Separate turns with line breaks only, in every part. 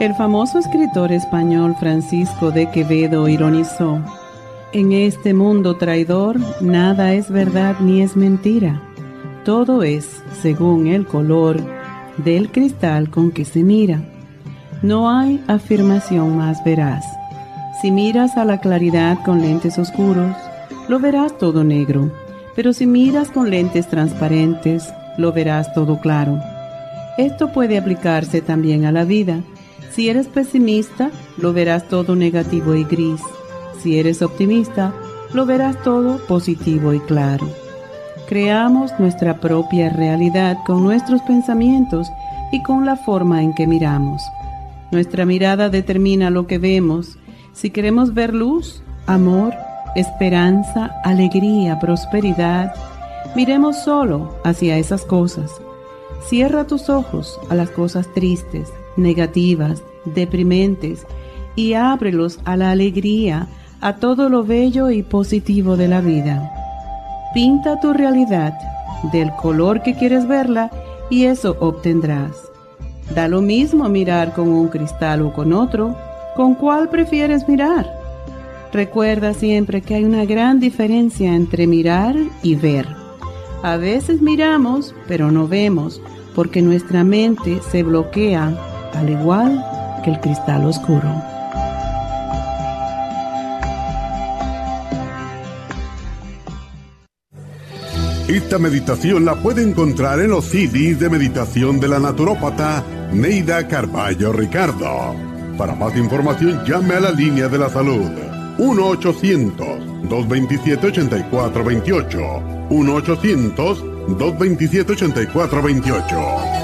El famoso escritor español Francisco de Quevedo ironizó, En este mundo traidor nada es verdad ni es mentira, todo es según el color del cristal con que se mira. No hay afirmación más veraz. Si miras a la claridad con lentes oscuros, lo verás todo negro, pero si miras con lentes transparentes, lo verás todo claro. Esto puede aplicarse también a la vida si eres pesimista, lo verás todo negativo y gris. Si eres optimista, lo verás todo positivo y claro. Creamos nuestra propia realidad con nuestros pensamientos y con la forma en que miramos. Nuestra mirada determina lo que vemos. Si queremos ver luz, amor, esperanza, alegría, prosperidad, miremos solo hacia esas cosas. Cierra tus ojos a las cosas tristes negativas, deprimentes, y ábrelos a la alegría, a todo lo bello y positivo de la vida. Pinta tu realidad del color que quieres verla y eso obtendrás. Da lo mismo mirar con un cristal o con otro, ¿con cuál prefieres mirar? Recuerda siempre que hay una gran diferencia entre mirar y ver. A veces miramos, pero no vemos, porque nuestra mente se bloquea al igual que el cristal oscuro.
Esta meditación la puede encontrar en los CDs de meditación de la naturópata Neida Carballo Ricardo. Para más información llame a la línea de la salud 1-800-227-8428. 1-800-227-8428.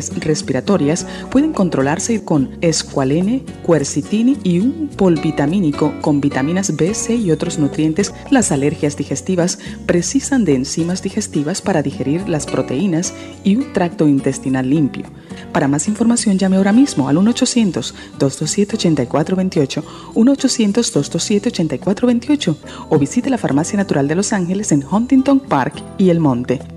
respiratorias pueden controlarse con escualene, quercitini y un polvitamínico con vitaminas B, C y otros nutrientes. Las alergias digestivas precisan de enzimas digestivas para digerir las proteínas y un tracto intestinal limpio. Para más información llame ahora mismo al 1-800-227-8428, 1-800-227-8428 o visite la Farmacia Natural de Los Ángeles en Huntington Park y El Monte.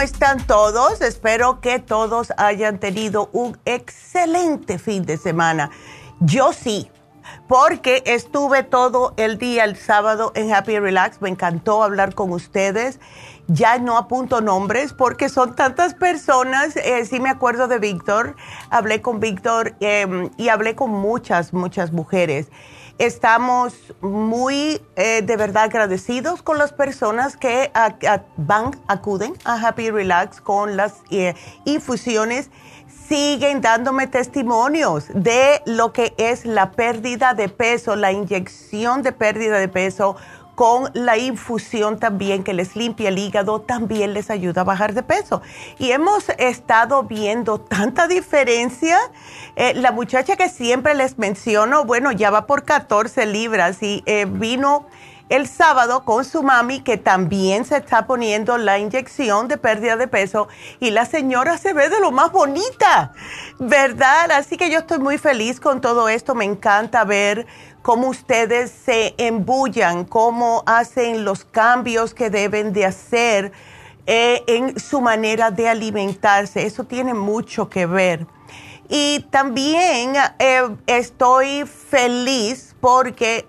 ¿Cómo están todos? Espero que todos hayan tenido un excelente fin de semana. Yo sí, porque estuve todo el día el sábado en Happy Relax. Me encantó hablar con ustedes. Ya no apunto nombres porque son tantas personas. Eh, sí me acuerdo de Víctor. Hablé con Víctor em, y hablé con muchas, muchas mujeres. Estamos muy eh, de verdad agradecidos con las personas que van, acuden a Happy Relax con las eh, infusiones. Siguen dándome testimonios de lo que es la pérdida de peso, la inyección de pérdida de peso con la infusión también que les limpia el hígado, también les ayuda a bajar de peso. Y hemos estado viendo tanta diferencia. Eh, la muchacha que siempre les menciono, bueno, ya va por 14 libras y eh, vino el sábado con su mami que también se está poniendo la inyección de pérdida de peso y la señora se ve de lo más bonita, ¿verdad? Así que yo estoy muy feliz con todo esto, me encanta ver cómo ustedes se embullan, cómo hacen los cambios que deben de hacer eh, en su manera de alimentarse. Eso tiene mucho que ver. Y también eh, estoy feliz porque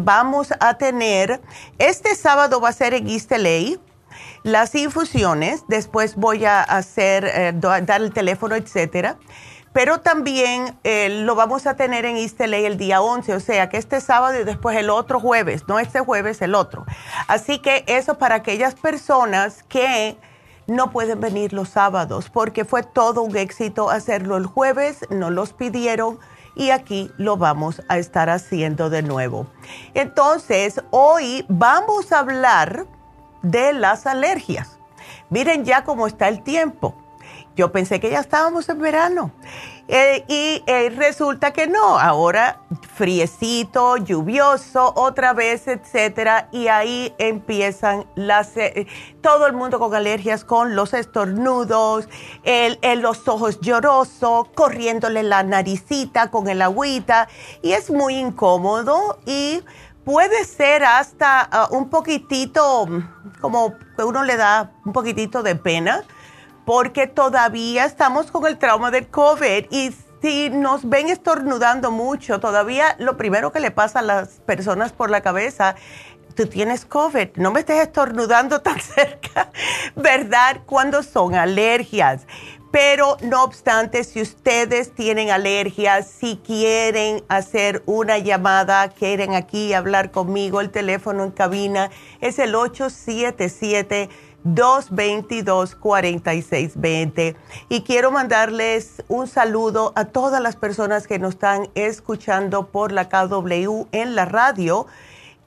vamos a tener, este sábado va a ser en East las infusiones, después voy a hacer, eh, dar el teléfono, etcétera. Pero también eh, lo vamos a tener en East el día 11, o sea que este sábado y después el otro jueves, no este jueves, el otro. Así que eso para aquellas personas que no pueden venir los sábados porque fue todo un éxito hacerlo el jueves, no los pidieron y aquí lo vamos a estar haciendo de nuevo. Entonces, hoy vamos a hablar de las alergias. Miren ya cómo está el tiempo. Yo pensé que ya estábamos en verano. Eh, y eh, resulta que no, ahora friecito, lluvioso, otra vez, etcétera, y ahí empiezan las, eh, todo el mundo con alergias, con los estornudos, el, los ojos llorosos, corriéndole la naricita con el agüita, y es muy incómodo y puede ser hasta ah, un poquitito, como uno le da un poquitito de pena porque todavía estamos con el trauma del COVID y si nos ven estornudando mucho, todavía lo primero que le pasa a las personas por la cabeza, tú tienes COVID, no me estés estornudando tan cerca, ¿verdad? Cuando son alergias. Pero no obstante, si ustedes tienen alergias, si quieren hacer una llamada, quieren aquí hablar conmigo, el teléfono en cabina es el 877 222-4620. Y quiero mandarles un saludo a todas las personas que nos están escuchando por la KW en la radio.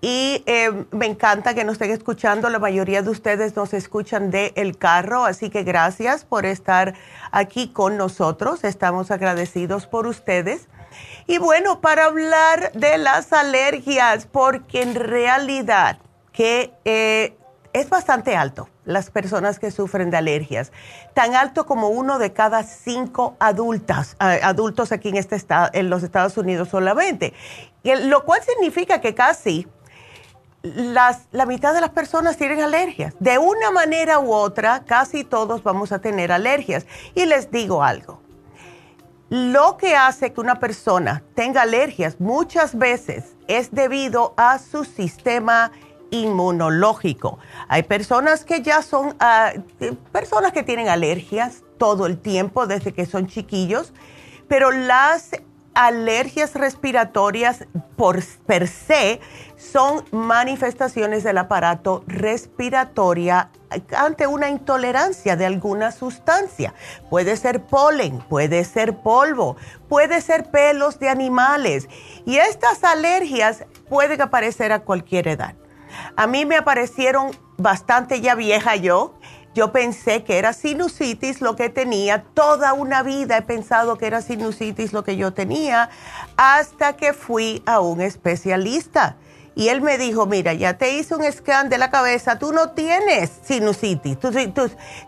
Y eh, me encanta que nos estén escuchando. La mayoría de ustedes nos escuchan de el carro, así que gracias por estar aquí con nosotros. Estamos agradecidos por ustedes. Y bueno, para hablar de las alergias, porque en realidad que eh, es bastante alto las personas que sufren de alergias, tan alto como uno de cada cinco adultas, adultos aquí en, este estado, en los Estados Unidos solamente, lo cual significa que casi la mitad de las personas tienen alergias. De una manera u otra, casi todos vamos a tener alergias. Y les digo algo, lo que hace que una persona tenga alergias muchas veces es debido a su sistema inmunológico. Hay personas que ya son ah, personas que tienen alergias todo el tiempo desde que son chiquillos, pero las alergias respiratorias por per se son manifestaciones del aparato respiratorio ante una intolerancia de alguna sustancia. Puede ser polen, puede ser polvo, puede ser pelos de animales. Y estas alergias pueden aparecer a cualquier edad. A mí me aparecieron bastante ya vieja yo. Yo pensé que era sinusitis lo que tenía. Toda una vida he pensado que era sinusitis lo que yo tenía hasta que fui a un especialista. Y él me dijo, mira, ya te hice un scan de la cabeza, tú no tienes sinusitis.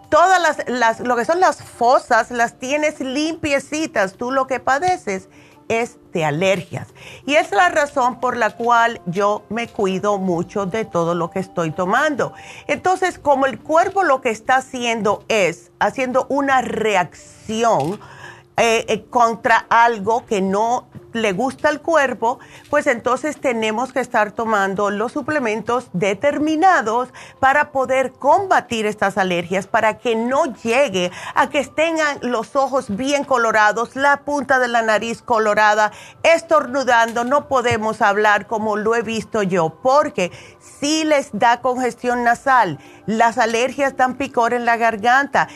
todas las, las, lo que son las fosas las tienes limpiecitas. Tú lo que padeces es de alergias. Y es la razón por la cual yo me cuido mucho de todo lo que estoy tomando. Entonces, como el cuerpo lo que está haciendo es haciendo una reacción eh, eh, contra algo que no le gusta al cuerpo, pues entonces tenemos que estar tomando los suplementos determinados para poder combatir estas alergias, para que no llegue a que tengan los ojos bien colorados, la punta de la nariz colorada, estornudando, no podemos hablar como lo he visto yo, porque si les da congestión nasal, las alergias dan picor en la garganta.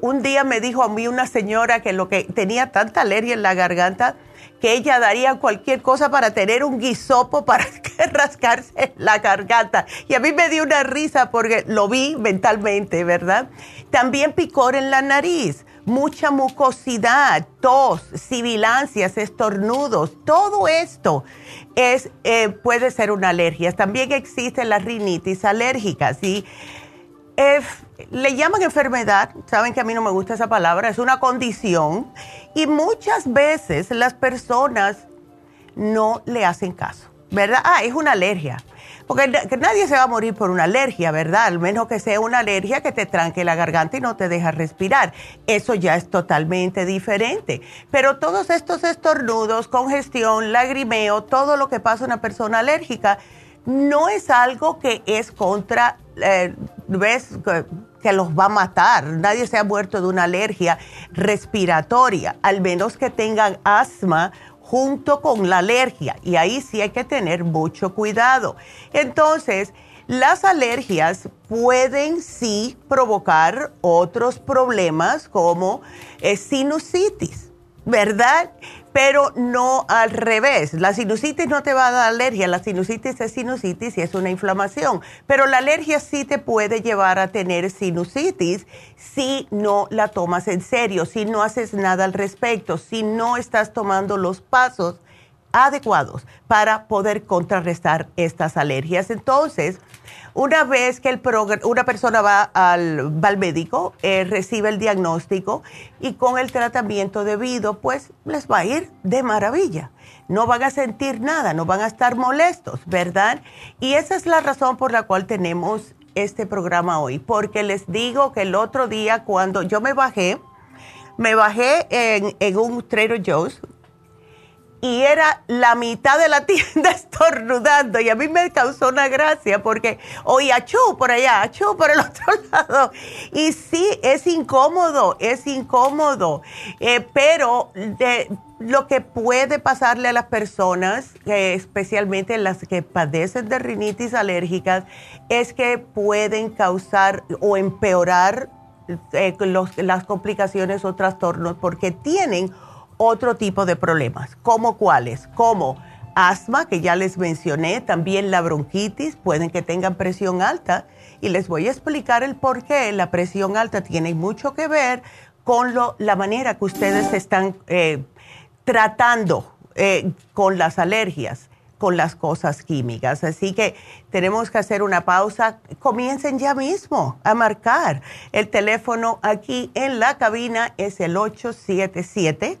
Un día me dijo a mí una señora que lo que tenía tanta alergia en la garganta, que ella daría cualquier cosa para tener un guisopo para rascarse la garganta. Y a mí me dio una risa porque lo vi mentalmente, ¿verdad? También picor en la nariz mucha mucosidad, tos, sibilancias, estornudos, todo esto es, eh, puede ser una alergia. También existe la rinitis alérgica, ¿sí? Le llaman enfermedad, saben que a mí no me gusta esa palabra, es una condición y muchas veces las personas no le hacen caso, ¿verdad? Ah, es una alergia. Porque nadie se va a morir por una alergia, ¿verdad? Al menos que sea una alergia que te tranque la garganta y no te deja respirar. Eso ya es totalmente diferente. Pero todos estos estornudos, congestión, lagrimeo, todo lo que pasa a una persona alérgica, no es algo que es contra, eh, ¿ves? que los va a matar. Nadie se ha muerto de una alergia respiratoria, al menos que tengan asma junto con la alergia. Y ahí sí hay que tener mucho cuidado. Entonces, las alergias pueden sí provocar otros problemas como eh, sinusitis, ¿verdad? pero no al revés. La sinusitis no te va a dar alergia, la sinusitis es sinusitis y es una inflamación, pero la alergia sí te puede llevar a tener sinusitis si no la tomas en serio, si no haces nada al respecto, si no estás tomando los pasos adecuados para poder contrarrestar estas alergias. Entonces, una vez que el una persona va al, médico, eh, recibe el diagnóstico y con el tratamiento debido, pues les va a ir de maravilla. No van a sentir nada, no van a estar molestos, ¿verdad? Y esa es la razón por la cual tenemos este programa hoy, porque les digo que el otro día cuando yo me bajé, me bajé en, en un Trader Joe's, y era la mitad de la tienda estornudando y a mí me causó una gracia porque oía achú por allá, achú por el otro lado. Y sí, es incómodo, es incómodo, eh, pero lo que puede pasarle a las personas, eh, especialmente las que padecen de rinitis alérgicas, es que pueden causar o empeorar eh, las complicaciones o trastornos porque tienen otro tipo de problemas. ¿Como cuáles? Como asma, que ya les mencioné, también la bronquitis, pueden que tengan presión alta y les voy a explicar el por qué la presión alta tiene mucho que ver con lo, la manera que ustedes están eh, tratando eh, con las alergias, con las cosas químicas. Así que tenemos que hacer una pausa. Comiencen ya mismo a marcar. El teléfono aquí en la cabina es el 877.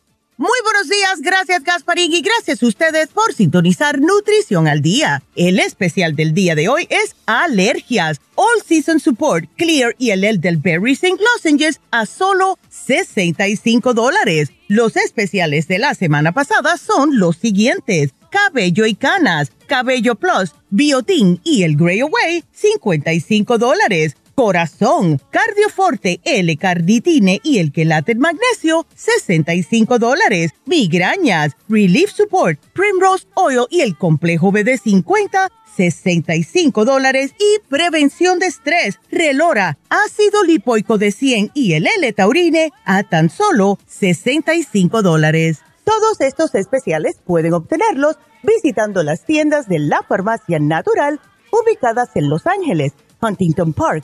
Muy buenos días, gracias Gasparín y gracias a ustedes por sintonizar Nutrición al Día. El especial del día de hoy es alergias, All Season Support, Clear y el Elderberry St. Lozenges a solo 65 dólares. Los especiales de la semana pasada son los siguientes. Cabello y canas, Cabello Plus, Biotin y el Grey Away, 55 dólares corazón, cardioforte, L-carnitine y el quelate magnesio, 65 dólares. Migrañas, relief support, primrose oil y el complejo BD50,
65 dólares y prevención de estrés, relora, ácido lipoico de 100 y el L-taurine a tan solo 65 dólares. Todos estos especiales pueden obtenerlos visitando las tiendas de la farmacia natural ubicadas en Los Ángeles, Huntington Park,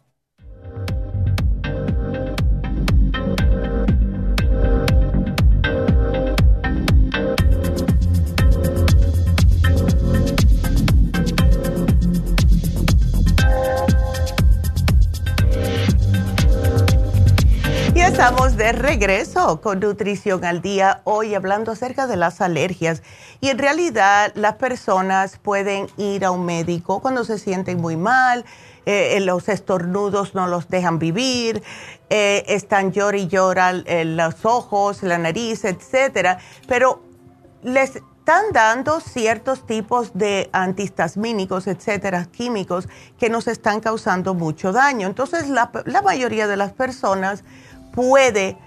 Estamos de regreso con Nutrición al Día, hoy hablando acerca de las alergias. Y en realidad las personas pueden ir a un médico cuando se sienten muy mal, eh, los estornudos no los dejan vivir, eh, están llor y lloran los ojos, la nariz, etcétera, pero les están dando ciertos tipos de antihistamínicos, etcétera, químicos que nos están causando mucho daño. Entonces, la, la mayoría de las personas puede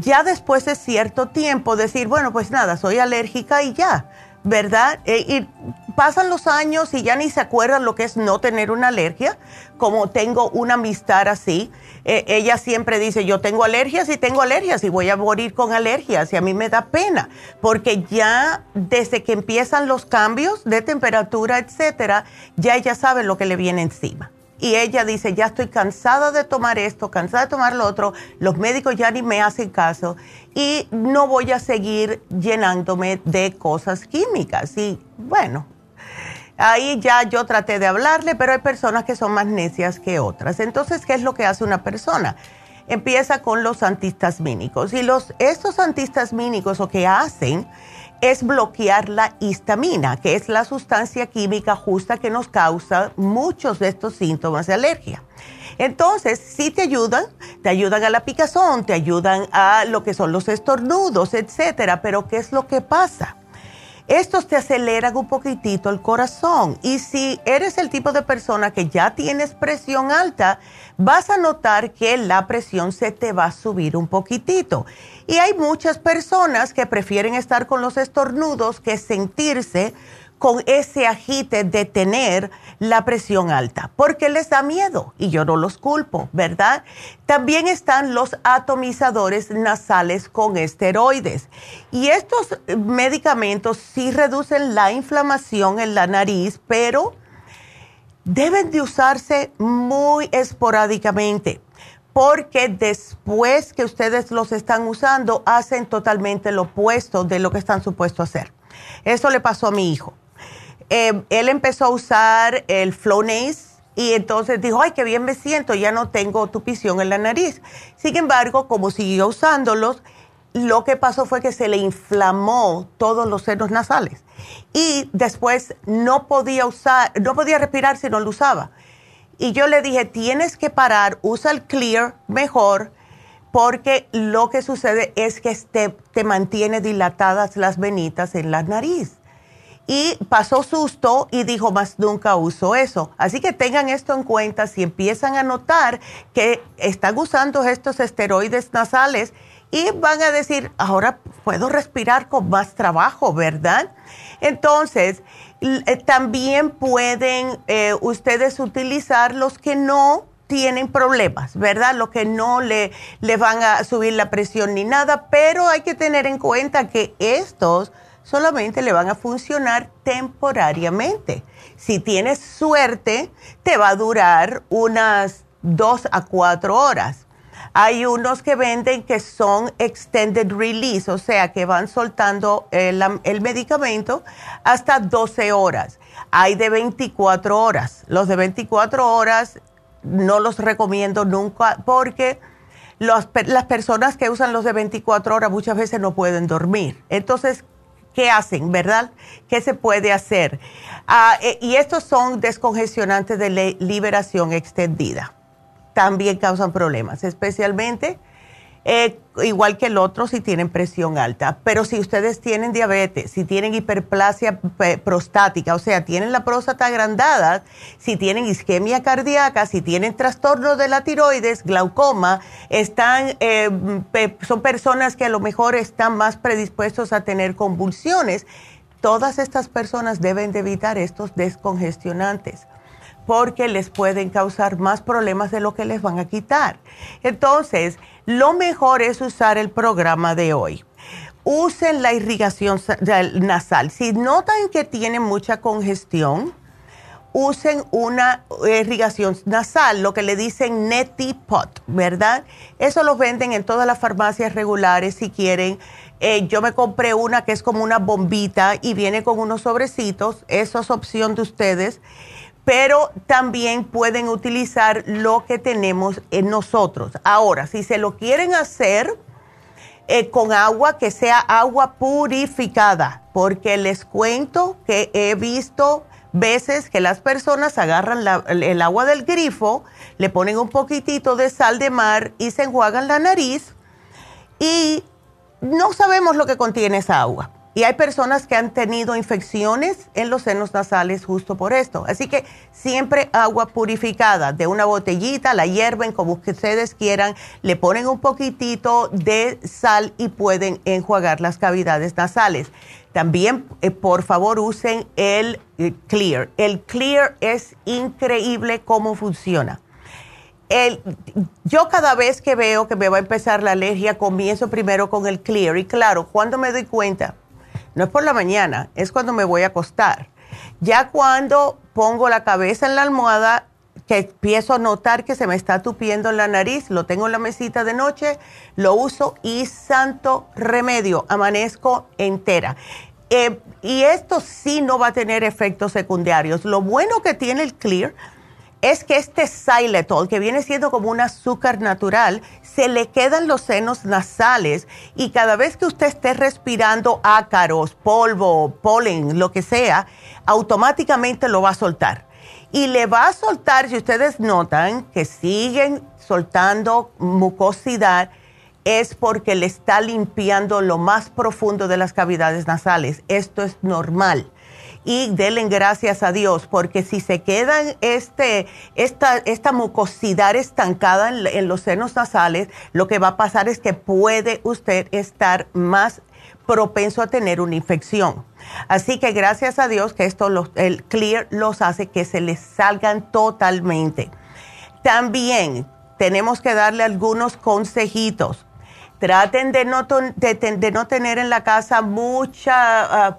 ya después de cierto tiempo decir, bueno, pues nada, soy alérgica y ya, ¿verdad? Eh, y pasan los años y ya ni se acuerdan lo que es no tener una alergia, como tengo una amistad así. Eh, ella siempre dice, yo tengo alergias y tengo alergias y voy a morir con alergias y a mí me da pena, porque ya desde que empiezan los cambios de temperatura, etcétera, ya ella sabe lo que le viene encima y ella dice, ya estoy cansada de tomar esto, cansada de tomar lo otro, los médicos ya ni me hacen caso y no voy a seguir llenándome de cosas químicas. Y bueno, ahí ya yo traté de hablarle, pero hay personas que son más necias que otras. Entonces, ¿qué es lo que hace una persona? Empieza con los antihistamínicos y los, estos antihistamínicos lo que hacen es bloquear la histamina, que es la sustancia química justa que nos causa muchos de estos síntomas de alergia. Entonces, sí te ayudan, te ayudan a la picazón, te ayudan a lo que son los estornudos, etcétera, pero ¿qué es lo que pasa? Estos te aceleran un poquitito el corazón. Y si eres el tipo de persona que ya tienes presión alta, vas a notar que la presión se te va a subir un poquitito. Y hay muchas personas que prefieren estar con los estornudos que sentirse con ese agite de tener la presión alta, porque les da miedo y yo no los culpo, ¿verdad? También están los atomizadores nasales con esteroides y estos medicamentos sí reducen la inflamación en la nariz, pero deben de usarse muy esporádicamente porque después que ustedes los están usando, hacen totalmente lo opuesto de lo que están supuestos a hacer. Eso le pasó a mi hijo. Eh, él empezó a usar el Flonase y entonces dijo, ay, qué bien me siento, ya no tengo tupición en la nariz. Sin embargo, como siguió usándolos, lo que pasó fue que se le inflamó todos los senos nasales y después no podía usar, no podía respirar si no lo usaba. Y yo le dije, tienes que parar, usa el clear mejor, porque lo que sucede es que te, te mantiene dilatadas las venitas en la nariz. Y pasó susto y dijo, más nunca uso eso. Así que tengan esto en cuenta si empiezan a notar que están usando estos esteroides nasales y van a decir, ahora puedo respirar con más trabajo, ¿verdad? Entonces, eh, también pueden eh, ustedes utilizar los que no tienen problemas, ¿verdad? Los que no le, le van a subir la presión ni nada, pero hay que tener en cuenta que estos solamente le van a funcionar temporariamente. Si tienes suerte, te va a durar unas dos a cuatro horas hay unos que venden que son extended release, o sea, que van soltando el, medicamento hasta 12 horas. Hay de 24 horas. Los de 24 horas no los recomiendo nunca porque las personas que usan los de 24 horas muchas veces no pueden dormir. Entonces, ¿qué hacen, verdad? ¿Qué se puede hacer? Ah, eh, y estos son descongestionantes de liberación extendida. también causan problemas, especialmente eh, igual que el otro si tienen presión alta. Pero si ustedes tienen diabetes, si tienen hiperplasia prostática, o sea, tienen la próstata agrandada, si tienen isquemia cardíaca, si tienen trastorno de la tiroides, glaucoma, están, eh, son personas que a lo mejor están más predispuestos a tener convulsiones. Todas estas personas deben de evitar estos descongestionantes porque les pueden causar más problemas de lo que les van a quitar. Entonces, lo mejor es usar el programa de hoy. Usen la irrigación nasal. Si notan que tienen mucha congestión, usen una irrigación nasal, lo que le dicen neti pot, ¿verdad? Eso lo venden en todas las farmacias regulares si quieren. Eh, yo me compré una que es como una bombita y viene con unos sobrecitos. Eso es opción de ustedes pero también pueden utilizar lo que tenemos en nosotros. Ahora, si se lo quieren hacer eh, con agua, que sea agua purificada, porque les cuento que he visto veces que las personas agarran el agua del grifo, le ponen un poquitito de sal de mar y se enjuagan la nariz y no sabemos lo que contiene esa agua. Y hay personas que han tenido infecciones en los senos nasales justo por esto. Así que siempre agua purificada de una botellita, la hierven como ustedes quieran, le ponen un poquitito de sal y pueden enjuagar las cavidades nasales. También, eh, por favor, usen el eh, Clear. El Clear es increíble cómo funciona. Yo cada vez que veo que me va a empezar la alergia, comienzo primero con el Clear. Y claro, cuando me doy cuenta no es por la mañana, es cuando me voy a acostar. Ya cuando pongo la cabeza en la almohada, que empiezo a notar que se me está tupiendo en la nariz, lo tengo en la mesita de noche, lo uso y santo remedio, amanezco entera. Eh, y esto sí no va a tener efectos secundarios. Lo bueno que tiene el Clear es que este xylitol, que viene siendo como un azúcar natural, se le quedan los senos nasales y cada vez que usted esté respirando ácaros, polvo, polen, lo que sea, automáticamente lo va a soltar. Y le va a soltar, si ustedes notan que siguen soltando mucosidad, es porque le está limpiando lo más profundo de las cavidades nasales. Esto es normal y denle gracias a Dios, porque si se quedan este, esta, esta mucosidad estancada en, los senos nasales, lo que va a pasar es que puede usted estar más propenso a tener una infección. Así que gracias a Dios que esto, el Clear los hace que se les salgan totalmente. También tenemos que darle algunos consejitos. Traten de no, de, no tener en la casa mucha, ah,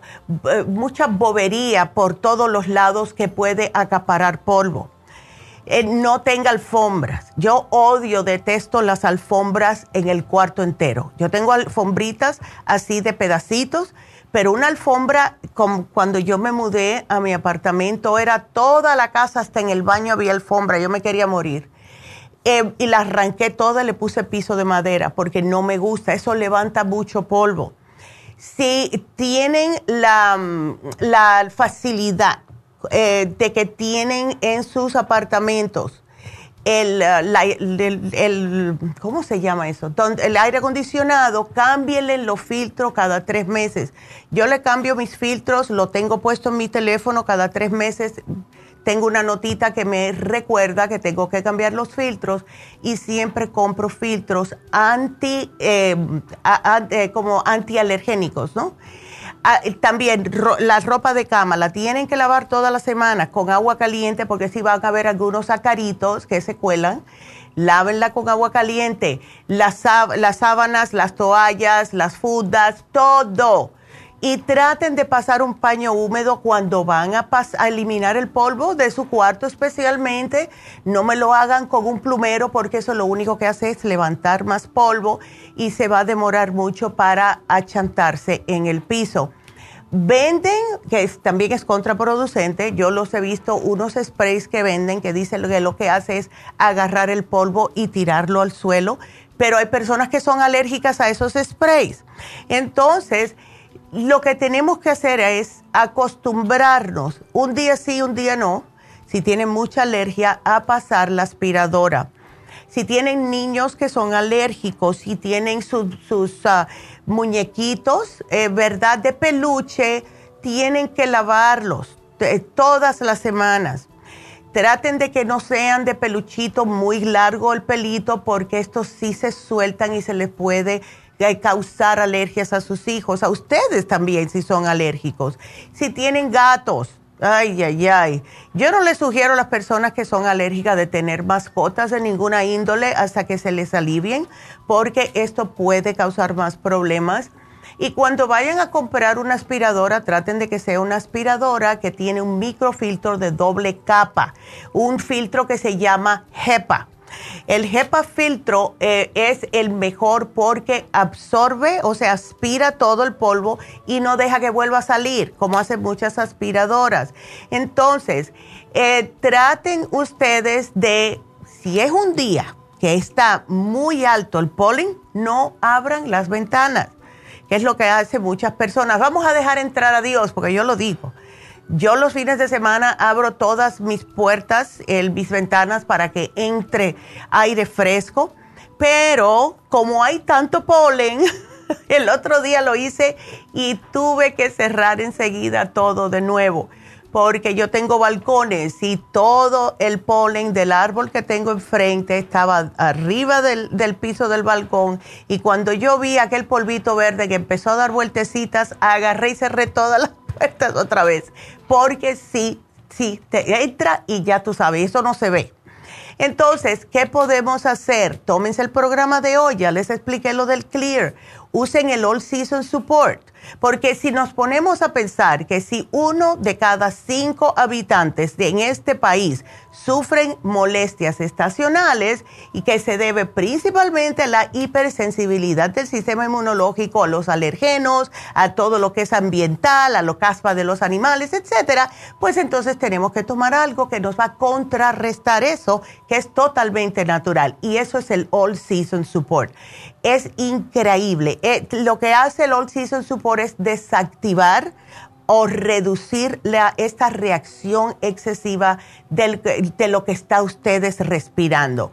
mucha bobería por todos los lados que puede acaparar polvo. Eh, no tenga alfombras. Yo odio, detesto las alfombras en el cuarto entero. Yo tengo alfombritas así de pedacitos, pero una alfombra, cuando yo me mudé a mi apartamento, era toda la casa, hasta en el baño había alfombra. Yo me quería morir. Eh, y la arranqué toda, le puse piso de madera porque no me gusta, eso levanta mucho polvo. Si tienen la, mm, facilidad eh, de que tienen en sus apartamentos el, el, ¿cómo se llama eso? El aire acondicionado, cámbienle los filtros cada tres meses. Yo le cambio mis filtros, lo tengo puesto en mi teléfono cada tres meses tengo una notita que me recuerda que tengo que cambiar los filtros y siempre compro filtros anti, eh, eh, como antialergénicos, ¿no? Ah, también la ropa de cama la tienen que lavar todas las semanas con agua caliente porque si van a haber algunos acaritos que se cuelan. Lávenla con agua caliente. Las, las sábanas, las toallas, las fundas, todo y traten de pasar un paño húmedo cuando van a, a, eliminar el polvo de su cuarto especialmente. No me lo hagan con un plumero porque eso lo único que hace es levantar más polvo y se va a demorar mucho para achantarse en el piso. Venden, que también es contraproducente, yo los he visto, unos sprays que venden que dicen que lo que hace es agarrar el polvo y tirarlo al suelo, pero hay personas que son alérgicas a esos sprays. Entonces, lo que tenemos que hacer es acostumbrarnos, un día sí, un día no, si tienen mucha alergia, a pasar la aspiradora. Si tienen niños que son alérgicos, si tienen sus ah, muñequitos, eh, ¿verdad? De peluche, tienen que lavarlos eh, todas las semanas. Traten de que no sean de peluchito muy largo el pelito porque estos sí se sueltan y se les puede eh, causar alergias a sus hijos, a ustedes también si son alérgicos. Si tienen gatos, ay, ay, ay. Yo no les sugiero a las personas que son alérgicas de tener mascotas de ninguna índole hasta que se les alivien porque esto puede causar más problemas y cuando vayan a comprar una aspiradora, traten de que sea una aspiradora que tiene un microfiltro de doble capa, un filtro que se llama HEPA. El HEPA filtro eh, es el mejor porque absorbe, o sea, aspira todo el polvo y no deja que vuelva a salir, como hacen muchas aspiradoras. Entonces, eh, traten ustedes de, si es un día que está muy alto el polen, no abran las ventanas que es lo que hacen muchas personas. Vamos a dejar entrar a Dios, porque yo lo digo. Yo los fines de semana abro todas mis puertas, mis ventanas para que entre aire fresco, pero como hay tanto polen, el otro día lo hice y tuve que cerrar enseguida todo de nuevo porque yo tengo balcones y todo el polen del árbol que tengo enfrente estaba arriba del, piso del balcón. Y cuando yo vi aquel polvito verde que empezó a dar vueltecitas, agarré y cerré todas las otra vez, porque sí, sí, te entra y ya tú sabes, eso no se ve. Entonces, ¿qué podemos hacer? Tómense el programa de hoy, ya les expliqué lo del Clear. Usen el All Season Support porque si nos ponemos a pensar que si uno de cada cinco habitantes en este país sufren molestias estacionales y que se debe principalmente a la hipersensibilidad del sistema inmunológico, a los alergenos, a todo lo que es ambiental, a lo caspa de los animales, etcétera, pues entonces tenemos que tomar algo que nos va a contrarrestar eso, que es totalmente natural. Y eso es el All Season Support. Es increíble. Eh, lo que hace el All Season Support es desactivar o reducir esta reacción excesiva de lo que está ustedes respirando.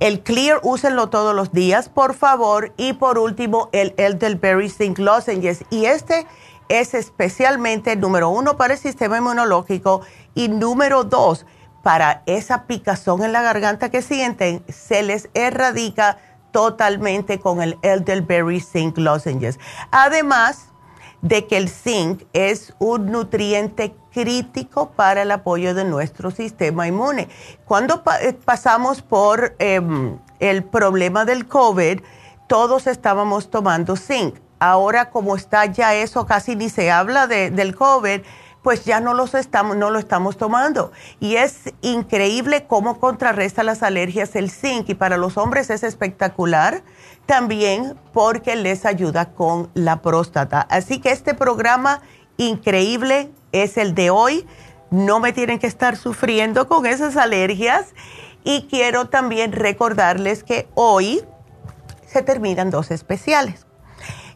El Clear, úsenlo todos los días, por favor. Y por último, el Elderberry Zinc Lozenges. Y este es especialmente número uno para el sistema inmunológico y número dos para esa picazón en la garganta que sienten, se les erradica totalmente con el Elderberry Zinc Lozenges. Además, de que el zinc es un nutriente crítico para el apoyo de nuestro sistema inmune. Cuando eh, pasamos por em, el problema del COVID, todos estábamos tomando zinc. Ahora como está ya eso, casi ni se habla del COVID, pues ya no, los estamos, no lo estamos tomando. Y es increíble cómo contrarresta las alergias el zinc y para los hombres es espectacular también porque les ayuda con la próstata. Así que este programa increíble es el de hoy. No me tienen que estar sufriendo con esas alergias. Y quiero también recordarles que hoy se terminan dos especiales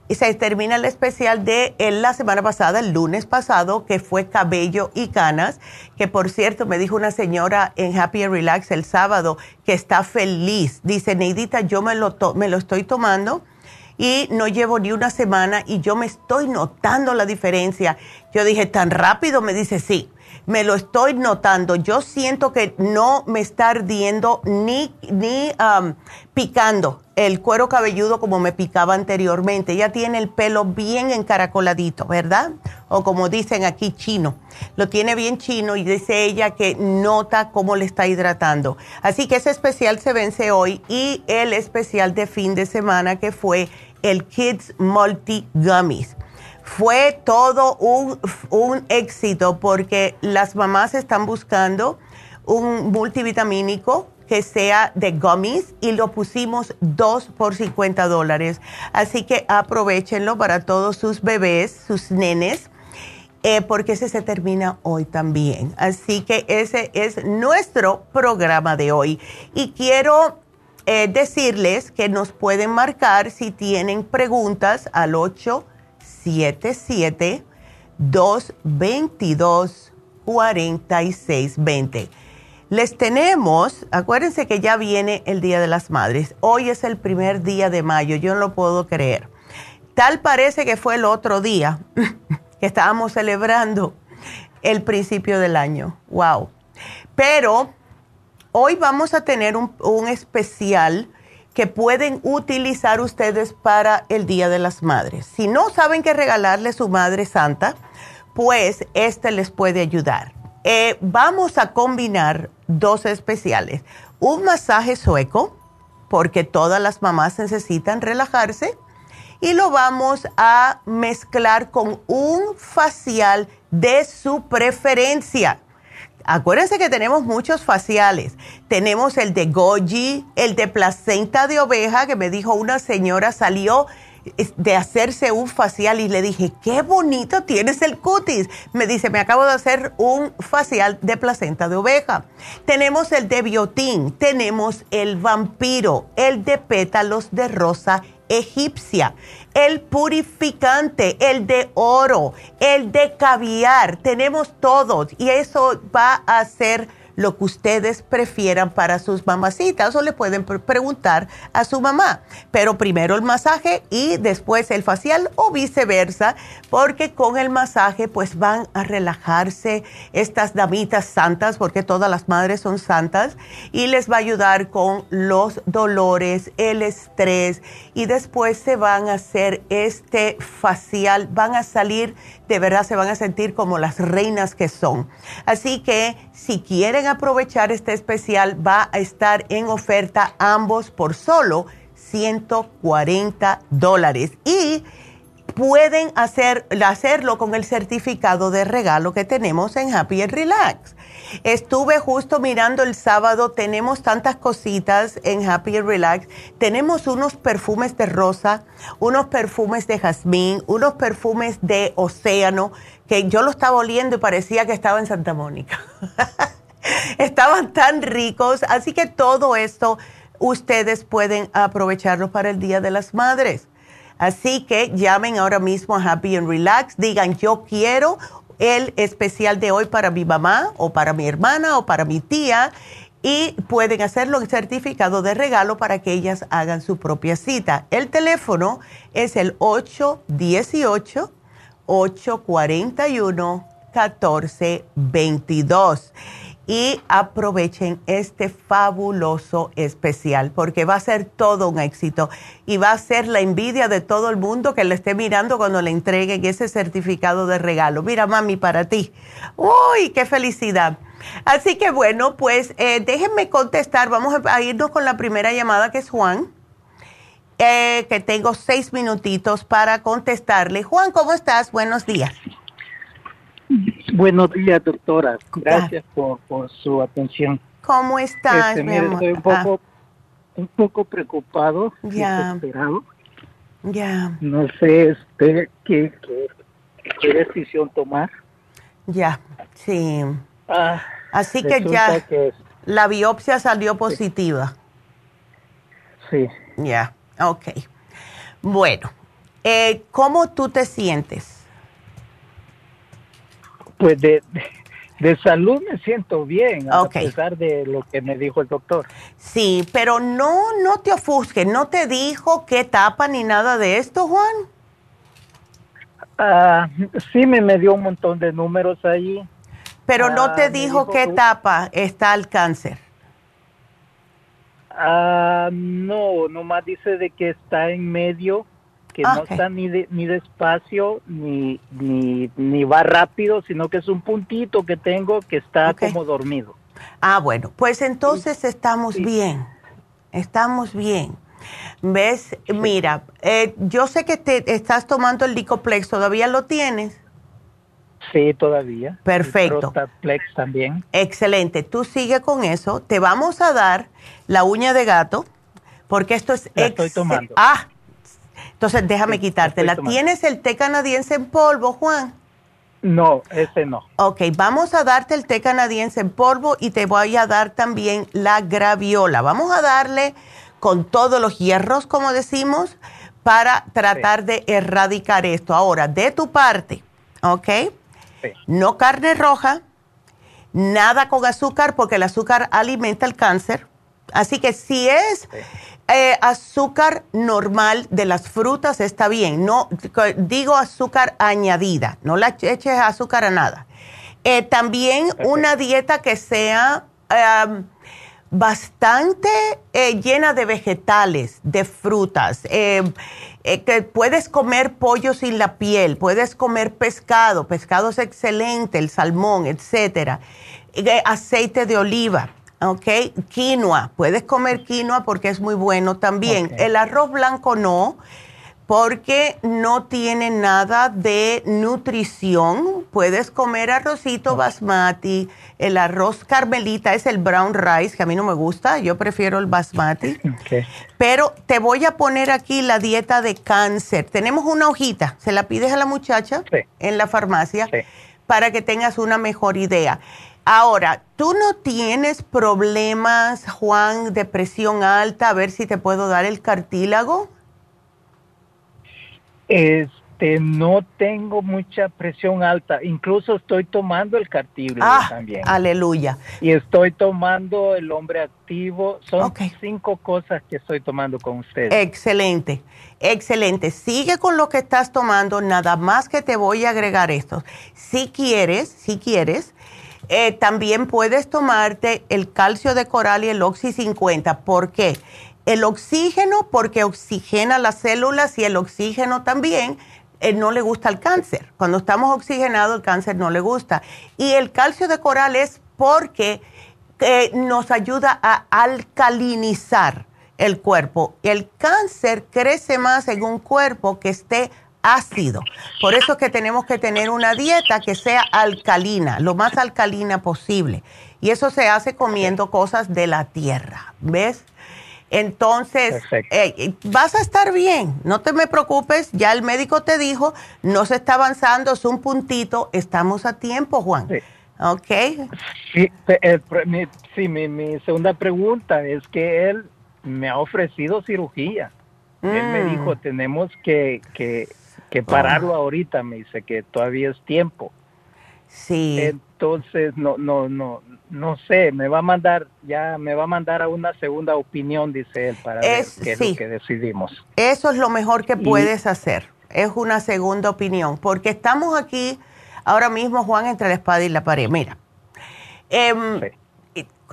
y se termina el especial de la semana pasada, el lunes pasado, que fue cabello y canas, que por cierto me dijo una señora en Happy and Relax el sábado que está feliz. Dice, Neidita, yo me lo, me lo estoy tomando y no llevo ni una semana y yo me estoy notando la diferencia. Yo dije, ¿tan rápido? Me dice, sí me lo estoy notando. Yo siento que no me está ardiendo ni, ni picando el cuero cabelludo como me picaba anteriormente. Ella tiene el pelo bien encaracoladito, ¿verdad? O como dicen aquí, chino. Lo tiene bien chino y dice ella que nota cómo le está hidratando. Así que ese especial se vence hoy y el especial de fin de semana que fue el Kids Multi Gummies fue todo un, éxito porque las mamás están buscando un multivitamínico que sea de gummies y lo pusimos dos por 50 dólares. Así que aprovechenlo para todos sus bebés, sus nenes, eh, porque ese se termina hoy también. Así que ese es nuestro programa de hoy. Y quiero eh, decirles que nos pueden marcar si tienen preguntas al 8 222 4620 Les tenemos, acuérdense que ya viene el Día de las Madres. Hoy es el primer día de mayo, yo no lo puedo creer. Tal parece que fue el otro día que estábamos celebrando el principio del año. Wow. Pero hoy vamos a tener un, un especial que pueden utilizar ustedes para el Día de las Madres. Si no saben qué regalarle a su Madre Santa, pues este les puede ayudar. Eh, vamos a combinar dos especiales. Un masaje sueco, porque todas las mamás necesitan relajarse, y lo vamos a mezclar con un facial de su preferencia. Acuérdense que tenemos muchos faciales. Tenemos el de goji, el de placenta de oveja, que me dijo una señora, salió de hacerse un facial y le dije, qué bonito tienes el cutis. Me dice, me acabo de hacer un facial de placenta de oveja. Tenemos el de biotín, tenemos el vampiro, el de pétalos de rosa egipcia, el purificante, el de oro, el de caviar, tenemos todos y eso va a ser lo que ustedes prefieran para sus mamacitas o le pueden preguntar a su mamá. Pero primero el masaje y después el facial o viceversa, porque con el masaje pues van a relajarse estas damitas santas, porque todas las madres son santas, y les va a ayudar con los dolores, el estrés y después se van a hacer este facial, van a salir de verdad se van a sentir como las reinas que son. Así que si quieren aprovechar este especial, va a estar en oferta ambos por solo 140 dólares. Y pueden hacer, hacerlo con el certificado de regalo que tenemos en Happy and Relax. Estuve justo mirando el sábado, tenemos tantas cositas en Happy and Relax. Tenemos unos perfumes de rosa, unos perfumes de jazmín, unos perfumes de océano, que yo lo estaba oliendo y parecía que estaba en Santa Mónica. Estaban tan ricos, así que todo esto ustedes pueden aprovecharlo para el Día de las Madres. Así que llamen ahora mismo a Happy and Relax, digan yo quiero el especial de hoy para mi mamá o para mi hermana o para mi tía y pueden hacerlo en certificado de regalo para que ellas hagan su propia cita. El teléfono es el 818 841 1422 y aprovechen este fabuloso especial porque va a ser todo un éxito y va a ser la envidia de todo el mundo que le esté mirando cuando le entreguen ese certificado de regalo. Mira, mami, para ti. ¡Uy, qué felicidad! Así que bueno, pues eh, déjenme contestar. Vamos a irnos con la primera llamada que es Juan. Eh, que tengo seis minutitos para contestarle. Juan, ¿cómo estás? Buenos días.
Buenos días, doctora. Gracias por, su atención.
¿Cómo estás,
este, mi amor? Estoy un poco, ah. un poco preocupado,
ya.
Ya. No sé este, qué, qué, decisión tomar.
Ya, sí. Ah, Así que ya la biopsia salió positiva.
Sí.
Ya, ok. Bueno, eh, ¿cómo tú te sientes?
Pues de, de, salud me siento bien, a pesar de lo que me dijo el doctor.
Sí, pero no, no te ofusques, ¿no te dijo qué etapa ni nada de esto, Juan?
Ah, sí, me, me dio un montón de números ahí.
Pero no te ah, dijo, qué etapa está el cáncer.
Ah, no, nomás dice de que está en medio que no está ni, ni despacio ni, ni, ni, va rápido, sino que es un puntito que tengo que está como dormido.
Ah, bueno, pues entonces estamos bien, estamos bien. ¿Ves? Mira, eh, yo sé que te estás tomando el Licoplex, ¿todavía lo tienes?
Sí, todavía.
Perfecto.
El también.
Excelente. Tú sigue con eso. Te vamos a dar la uña de gato, porque esto es...
La estoy tomando.
Ah, entonces, déjame quitártela. ¿Tienes el té canadiense en polvo, Juan?
No, ese no.
Ok, vamos a darte el té canadiense en polvo y te voy a dar también la graviola. Vamos a darle con todos los hierros, como decimos, para tratar de erradicar esto. Ahora, de tu parte, ¿ok?
Sí.
No carne roja, Nada con azúcar porque el azúcar alimenta el cáncer. Así que si es eh, azúcar normal de las frutas está bien. No digo azúcar añadida, no le eches azúcar a nada. Eh, también una dieta que sea bastante eh, llena de vegetales, de frutas. que puedes comer pollo sin la piel, puedes comer pescado, pescado es excelente, el salmón, etcétera. aceite de oliva ¿ok? Quinoa, puedes comer quinoa porque es muy bueno también. El arroz blanco no, porque no tiene nada de nutrición. Puedes comer arrocito basmati, el arroz carmelita es el brown rice, que a mí no me gusta, yo prefiero el basmati. Pero te voy a poner aquí la dieta de cáncer. Tenemos una hojita, se la pides a la muchacha en la farmacia para que tengas una mejor idea. Ahora, ¿tú no tienes problemas, Juan, de presión alta? A ver si te puedo dar el cartílago.
Este, no tengo mucha presión alta. Incluso estoy tomando el cartílago ah, también.
Aleluya.
Y estoy tomando el hombre activo. Son cinco cosas que estoy tomando con ustedes.
Excelente, excelente. Sigue con lo que estás tomando. Nada más que te voy a agregar esto. Si quieres, si quieres eh, también puedes tomarte el calcio de coral y el Oxy 50. ¿Por qué? El oxígeno, porque oxigena las células y el oxígeno también eh, no le gusta al cáncer. Cuando estamos oxigenados, el cáncer no le gusta. Y el calcio de coral es porque eh, nos ayuda a alcalinizar el cuerpo. El cáncer crece más en un cuerpo que esté ácido. Por eso es que tenemos que tener una dieta que sea alcalina, lo más alcalina posible. Y eso se hace comiendo cosas de la tierra, ¿ves? Entonces, eh, vas a estar bien, no te me preocupes, ya el médico te dijo, no se está avanzando, es un puntito, estamos a tiempo, Juan. Sí. ¿Ok?
Sí, mi, sí mi, segunda pregunta es que él me ha ofrecido cirugía. Él me dijo, mm. tenemos que, que que pararlo ahorita, me dice que todavía es tiempo.
Sí.
Entonces, no, no, no, no sé, me va a mandar, ya me va a mandar a una segunda opinión, dice él, para ver qué es lo que decidimos.
Eso es lo mejor que puedes hacer, es una segunda opinión, porque estamos aquí ahora mismo, Juan, entre la espada y la pared. Mira, em,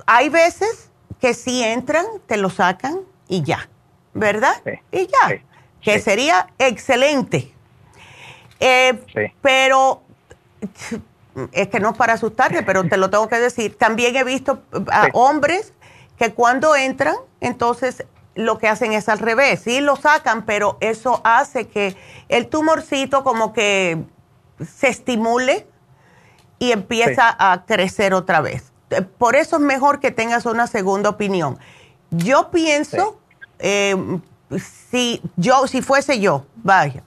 hay veces que si entran, te lo sacan y ya, ¿verdad? Y ya, que sería excelente eh, pero es que no es para asustarte, pero te lo tengo que decir. También he visto a hombres que cuando entran, entonces lo que hacen es al revés, sí lo sacan, pero eso hace que el tumorcito como que se estimule y empieza a crecer otra vez. Por eso es mejor que tengas una segunda opinión. Yo pienso, eh, si yo, si fuese yo, vaya,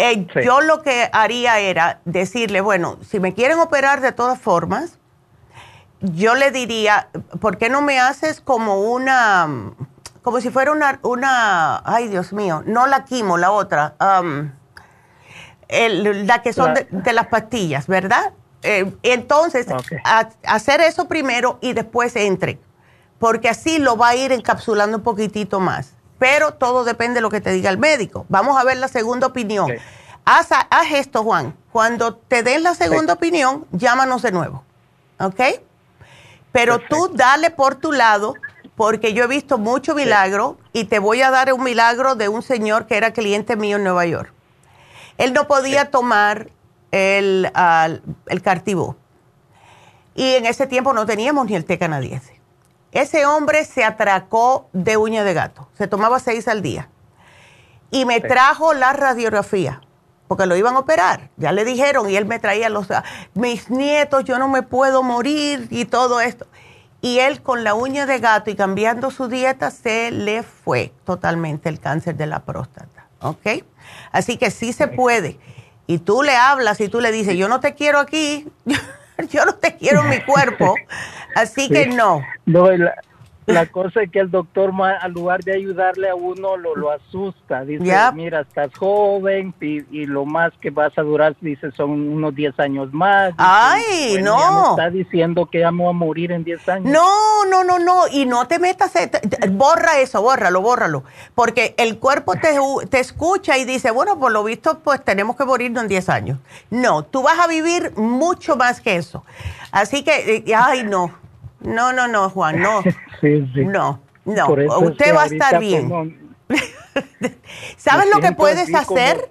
eh, yo lo que haría era decirle, bueno, si me quieren operar de todas formas, yo le diría, ¿por qué no me haces como una, como si fuera una, una ay Dios mío, no la quimo, la otra, um, la que son de, las pastillas, ¿verdad? Eh, entonces, hacer eso primero y después entre, porque así lo va a ir encapsulando un poquitito más pero todo depende de lo que te diga el médico. Vamos a ver la segunda opinión. Haz, esto, Juan. Cuando te den la segunda opinión, llámanos de nuevo. ¿Ok? Pero tú dale por tu lado, porque yo he visto mucho milagro y te voy a dar un milagro de un señor que era cliente mío en Nueva York. Él no podía tomar el, el cartibú. Y en ese tiempo no teníamos ni el té canadiense. Ese hombre se atracó de uña de gato, se tomaba seis al día. Y me trajo la radiografía, porque lo iban a operar. Ya le dijeron, y él me traía los, mis nietos, yo no me puedo morir y todo esto. Y él con la uña de gato y cambiando su dieta, se le fue totalmente el cáncer de la próstata. ¿Ok? Así que sí se puede. Y tú le hablas y tú le dices, yo no te quiero aquí. yo no te quiero en mi cuerpo, así que no.
No, la cosa es que el doctor, al lugar de ayudarle a uno, lo, lo asusta. Dice, mira, estás joven y, lo más que vas a durar, dice, son unos 10 años más.
¡Ay, no!
está diciendo que vamos a morir en 10 años.
No, no, no, no. Y no te metas, eh, borra eso, bórralo, bórralo. Porque el cuerpo te, te escucha y dice, bueno, por lo visto, pues tenemos que morirnos en 10 años. No, tú vas a vivir mucho más que eso. Así que, eh, ay, no. No, no, no, Juan, no. No, no. Usted va a estar bien. ¿Sabes lo que puedes hacer?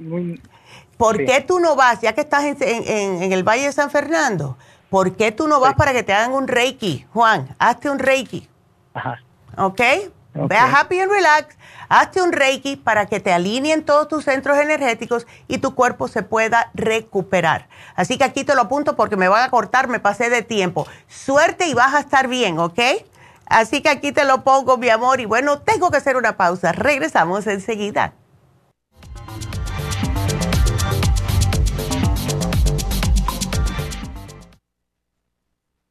¿Por qué tú no vas, ya que estás en, el Valle de San Fernando? ¿Por qué tú no vas para que te hagan un Reiki? Juan, hazte un Reiki. Ajá. ¿Ok? Ve a Happy and Relax, hazte un Reiki para que te alineen todos tus centros energéticos y tu cuerpo se pueda recuperar. Así que aquí te lo apunto porque me van a cortar, me pasé de tiempo. Suerte y vas a estar bien, ¿ok? Así que aquí te lo pongo, mi amor. Y bueno, tengo que hacer una pausa. Regresamos enseguida.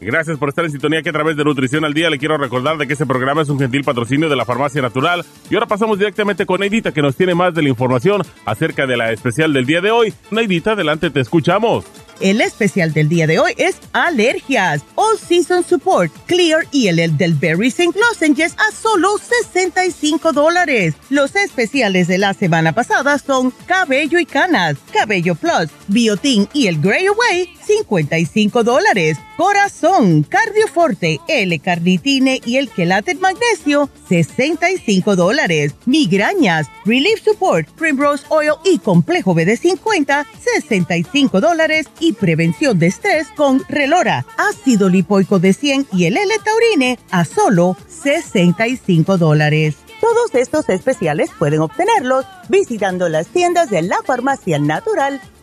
Gracias por estar en sintonía que a través de Nutrición al Día le quiero recordar de que este programa es un gentil patrocinio de la Farmacia Natural. Y ahora pasamos directamente con Neidita que nos tiene más de la información acerca de la especial del día de hoy. Neidita, adelante, te escuchamos.
El especial del día de hoy es alergias. All Season Support, Clear y el del Berry St. Lozenges a solo 65 dólares. Los especiales de la semana pasada son Cabello y Canas, Cabello Plus, Biotin y el Grey Away, 55 dólares. Corazón, Cardioforte, L-Carnitine y el Quelate Magnesio, 65 dólares. Migrañas, Relief Support, Primrose Oil y Complejo BD50, 65 dólares y prevención de estrés con Relora, ácido lipoico de 100 y el L-Taurine a solo 65 dólares. Todos estos especiales pueden obtenerlos visitando las tiendas de la farmacia natural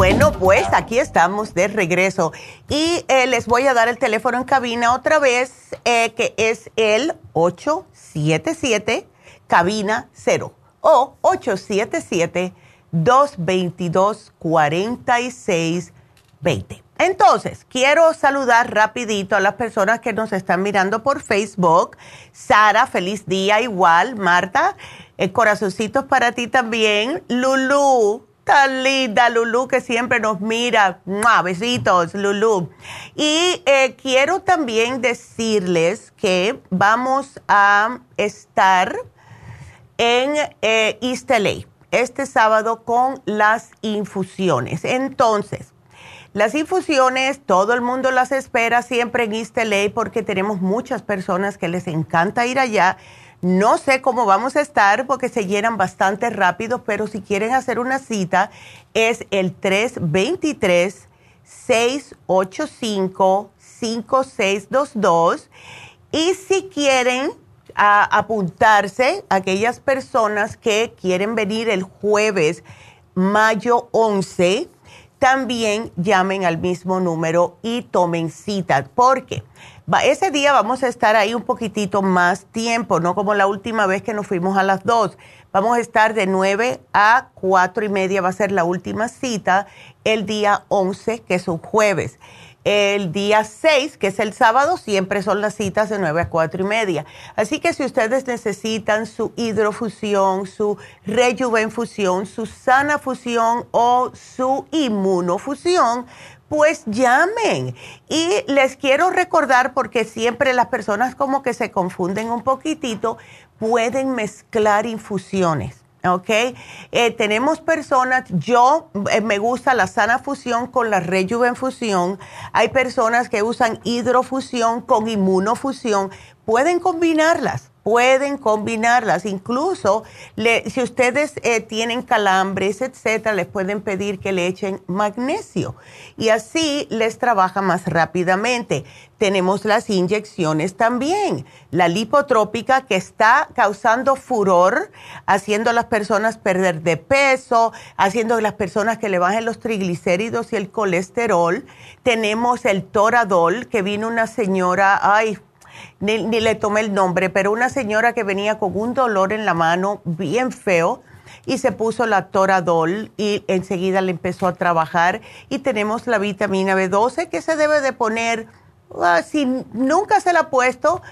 Bueno, pues aquí estamos de regreso y eh, les voy a dar el teléfono en cabina otra vez, eh, que es el 877 cabina 0 o 877-222-4620. Entonces, quiero saludar rapidito a las personas que nos están mirando por Facebook. Sara, feliz día igual. Marta, eh, corazoncitos para ti también. Lulu, tan linda Lulu que siempre nos mira. Besitos, Lulu. Y eh, quiero también decirles que vamos a estar en eh, East LA este sábado con las infusiones. Entonces, las infusiones, todo el mundo las espera siempre en East LA porque tenemos muchas personas que les encanta ir allá. No sé cómo vamos a estar porque se llenan bastante rápido, pero si quieren hacer una cita es el 323-685-5622. Y si quieren apuntarse, aquellas personas que quieren venir el jueves, mayo 11, también llamen al mismo número y tomen cita, porque ese día vamos a estar ahí un poquitito más tiempo, no como la última vez que nos fuimos a las dos, Vamos a estar de 9 a 4 y media, va a ser la última cita, el día 11, que es un jueves. El día 6, que es el sábado, siempre son las citas de 9 a 4 y media. Así que si ustedes necesitan su hidrofusión, su rejuvenfusión, su sana fusión o su inmunofusión, pues llamen. Y les quiero recordar, porque siempre las personas como que se confunden un poquitito, pueden mezclar infusiones. ¿ok? Eh, tenemos personas, yo eh, me gusta la sana fusión con la rejuvenfusión. Hay personas que usan hidrofusión con inmunofusión. Pueden combinarlas pueden combinarlas. Incluso si ustedes eh, tienen calambres, etcétera, les pueden pedir que le echen magnesio y así les trabaja más rápidamente. Tenemos las inyecciones también. La lipotrópica que está causando furor, haciendo a las personas perder de peso, haciendo a las personas que le bajen los triglicéridos y el colesterol. Tenemos el toradol, que vino una señora, ay, ni, le tomé el nombre, pero una señora que venía con un dolor en la mano bien feo y se puso la Toradol y enseguida le empezó a trabajar. Y tenemos la vitamina B12 que se debe de poner, ah, si nunca se la ha puesto,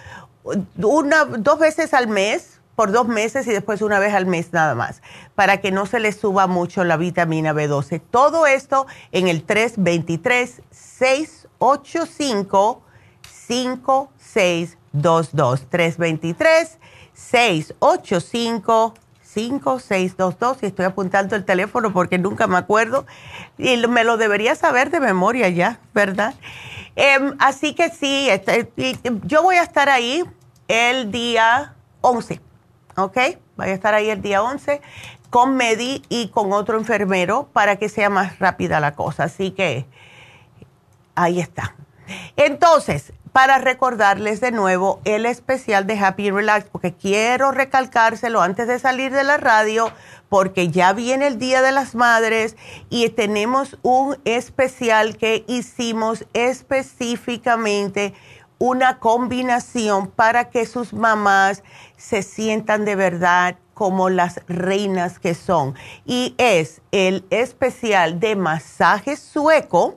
una, dos veces al mes por dos meses y después una vez al mes nada más, para que no se le suba mucho la vitamina B12. Todo esto en el 323 685 5622 323 685 5622 y estoy apuntando el teléfono porque nunca me acuerdo y me lo debería saber de memoria ya, ¿verdad? Em, así que sí, este, yo voy a estar ahí el día 11, ¿ok? Voy a estar ahí el día 11 con Medi y con otro enfermero para que sea más rápida la cosa. Así que ahí está. Entonces, para recordarles de nuevo el especial de Happy Relax, porque quiero recalcárselo antes de salir de la radio, porque ya viene el Día de las Madres y tenemos un especial que hicimos específicamente una combinación para que sus mamás se sientan de verdad como las reinas que son. Y es el especial de masaje sueco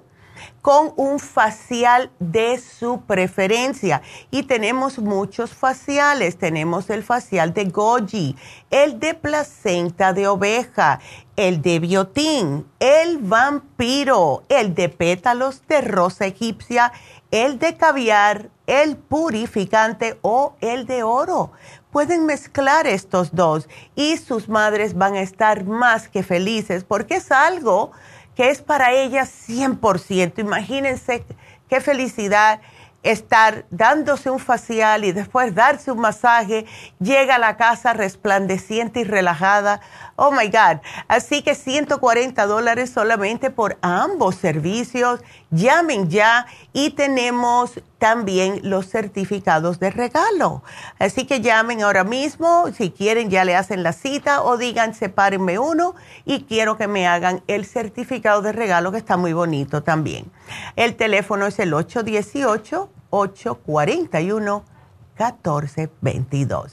con un facial de su preferencia. Y tenemos muchos faciales. Tenemos el facial de goji, el de placenta de oveja, el de biotín, el vampiro, el de pétalos de rosa egipcia, el de caviar, el purificante o el de oro. Pueden mezclar estos dos y sus madres van a estar más que felices porque es algo que es para ella 100%. Imagínense qué felicidad estar dándose un facial y después darse un masaje, llega a la casa resplandeciente y relajada. Oh my God. Así que 140 dólares solamente por ambos servicios. Llamen ya y tenemos también los certificados de regalo. Así que llamen ahora mismo, si quieren ya le hacen la cita o digan sepárenme uno y quiero que me hagan el certificado de regalo que está muy bonito también. El teléfono es el 818-841-1422.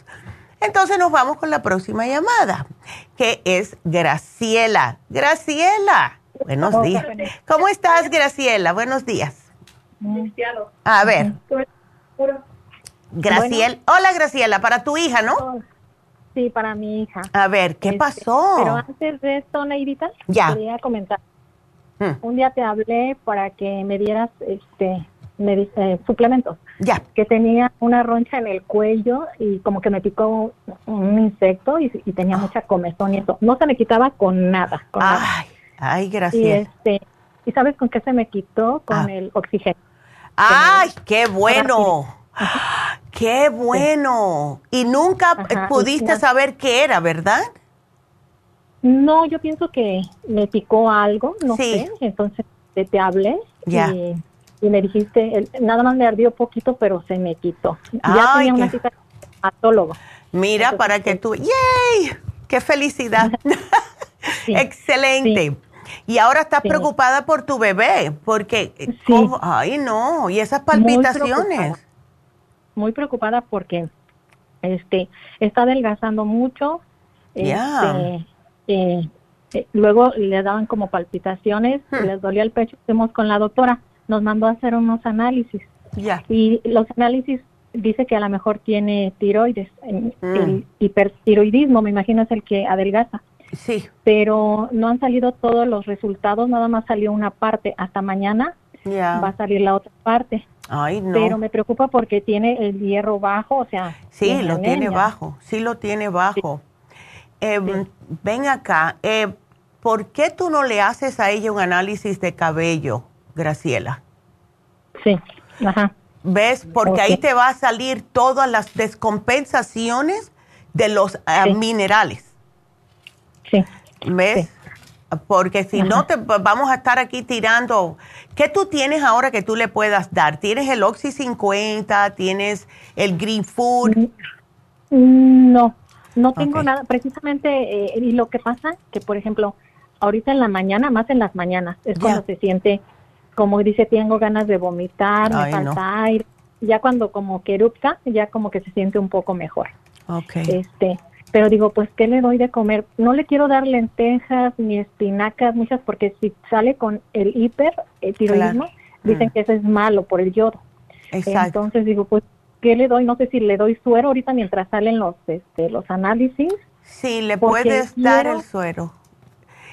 Entonces nos vamos con la próxima llamada, que es Graciela. Graciela, buenos días. ¿Cómo estás, Graciela? Buenos días. A ver. Graciela. Hola, Graciela, para tu hija, ¿no?
Sí, para mi hija.
A ver, ¿qué este, pasó?
Pero antes de esto, Neidita, ya. quería comentar. Hmm. Un día te hablé para que me dieras este me, eh, suplementos.
Ya.
Que tenía una roncha en el cuello y como que me picó un insecto y, tenía ah. mucha comezón y eso. No se me quitaba con nada.
ay, ay, gracias.
Y, este, ¿Y sabes con qué se me quitó? Con ah. el oxígeno.
¡Ay, qué bueno! ¡Qué bueno! Y nunca pudiste saber qué era, ¿verdad?
No, yo pienso que me picó algo, no sé. Entonces te, hablé y, me dijiste, nada más me ardió poquito, pero se me quitó. ya tenía una cita patólogo.
Mira, para que tú... ¡Yay! ¡Qué felicidad! Excelente. Y ahora estás preocupada por tu bebé, porque, ay no, y esas palpitaciones.
Muy preocupada, porque este está adelgazando mucho Este, eh, eh, luego le daban como palpitaciones, hmm. les dolía el pecho, fuimos con la doctora, nos mandó a hacer unos análisis.
Ya.
Y los análisis dice que a lo mejor tiene tiroides, hmm. el hipertiroidismo, me imagino es el que adelgaza.
Sí.
Pero no han salido todos los resultados, nada más salió una parte. Hasta mañana va a salir la otra parte.
Ay, no.
Pero me preocupa porque tiene el hierro bajo, o sea.
Sí, lo tiene bajo, sí lo tiene bajo. Em, ven acá, eh, ¿por qué tú no le haces a ella un análisis de cabello, Graciela?
Sí, ajá.
¿Ves? Porque ahí te va a salir todas las descompensaciones de los ah, minerales.
Sí.
¿Ves? Porque si no, te vamos a estar aquí tirando. ¿Qué tú tienes ahora que tú le puedas dar? ¿Tienes el Oxy 50? ¿Tienes el Green Food?
Mm, no, no tengo nada. Precisamente, eh, y lo que pasa, que por ejemplo, ahorita en la mañana, más en las mañanas, es cuando se siente, como dice, tengo ganas de vomitar, me falta aire. Ya cuando como que erupta, ya como que se siente un poco mejor.
Okay.
Este, pero digo, pues, ¿qué le doy de comer? No le quiero dar lentejas ni espinacas, muchas, porque si sale con el hipertiroidismo, dicen mm. que eso es malo por el yodo.
Exacto.
Entonces digo, pues, ¿qué le doy? No sé si le doy suero ahorita mientras salen los, este, los análisis.
Sí, le puedes dar el suero.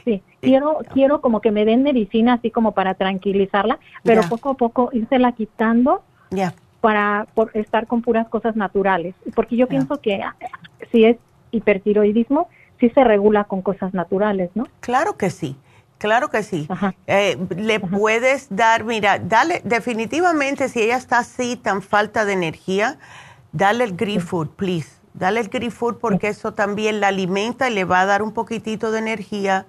Sí, quiero, quiero como que me den medicina así como para tranquilizarla, pero poco a poco la quitando.
Ya.
para por estar con puras cosas naturales, porque yo pienso que si es hipertiroidismo sí se regula con cosas naturales, ¿no?
Claro que sí. Claro que sí. Eh, le puedes dar, mira, dale, definitivamente si ella está así, tan falta de energía, dale el Green Food, please. Dale el Green Food porque eso también la alimenta y le va a dar un poquitito de energía.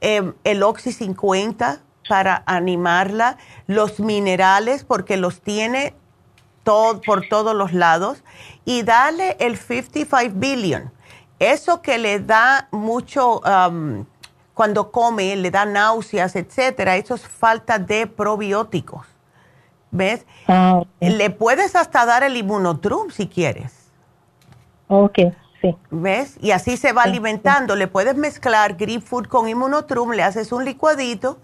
Em, el Oxy 50 para animarla. Los minerales porque los tiene todo, por todos los lados. Y dale el 55 billion eso que le da mucho, um, cuando come, le da náuseas, etcétera, eso es falta de probióticos. ¿Ves? Ah, le puedes hasta dar el inmunotrum si quieres.
Ok, sí.
¿Ves? Y así se va alimentando. Le puedes mezclar Green Food con inmunotrum, le haces un licuadito.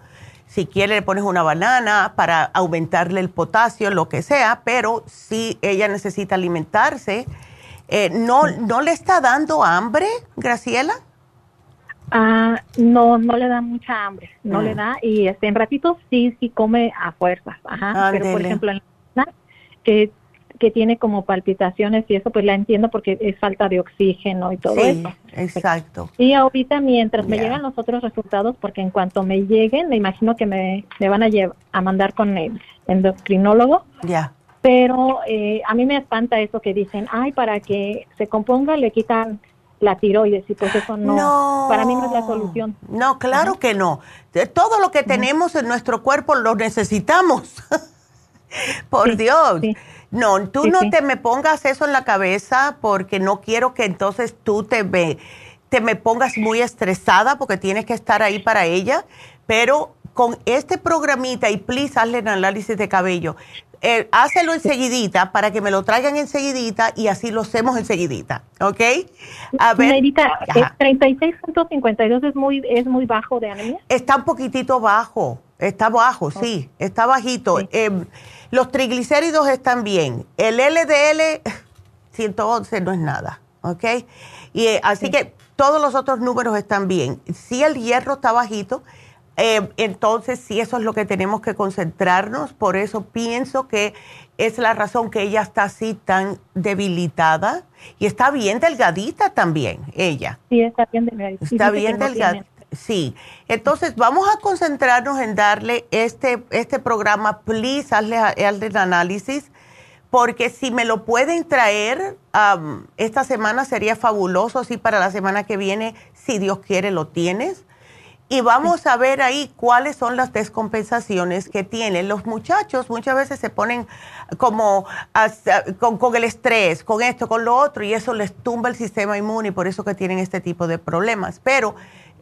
Si quieres le pones una banana para aumentarle el potasio, lo que sea, pero si ella necesita alimentarse, eh, ¿no, ¿No le está dando hambre, Graciela?
Ah, no, no le da mucha hambre, no le mm. da y este en ratito sí, sí come a fuerzas, ajá. Pero por ejemplo en la que que tiene como palpitaciones y eso pues la entiendo porque es falta de oxígeno y todo sí, eso.
Exacto.
Y ahorita mientras me llegan los otros resultados, porque en cuanto me lleguen, me imagino que me, me van a, a mandar con el endocrinólogo.
Ya
pero eh, a mí me espanta eso que dicen, ay, para que se componga le quitan la tiroides y pues eso no, para mí no es la solución.
No, claro que no. Todo lo que tenemos en nuestro cuerpo lo necesitamos. Por Dios. No, tú no te me pongas eso en la cabeza porque no quiero que entonces tú te me, te me pongas muy estresada porque tienes que estar ahí para ella, pero con este programita y please hazle un análisis de cabello eh, hácelo enseguidita para que me lo traigan enseguidita y así lo hacemos enseguidita, ¿ok?
A ver. 36.52 es muy, es muy bajo de anemia.
Está un poquitito bajo, está bajo, sí, está bajito. Em, los triglicéridos están bien. El LDL, 111 no es nada, ¿ok? Y eh, así que todos los otros números están bien. Si el hierro está bajito, eh, entonces, sí, eso es lo que tenemos que concentrarnos. Por eso pienso que es la razón que ella está así tan debilitada y está bien delgadita también, ella.
Sí, está bien delgadita.
Está bien delgadita. Sí, entonces vamos a concentrarnos en darle este, este programa, please, hazle, el análisis, porque si me lo pueden traer esta semana sería fabuloso, sí, para la semana que viene, si Dios quiere, lo tienes y vamos a ver ahí cuáles son las descompensaciones que tienen. Los muchachos muchas veces se ponen como con, el estrés, con esto, con lo otro, y eso les tumba el sistema inmune y por eso que tienen este tipo de problemas. Pero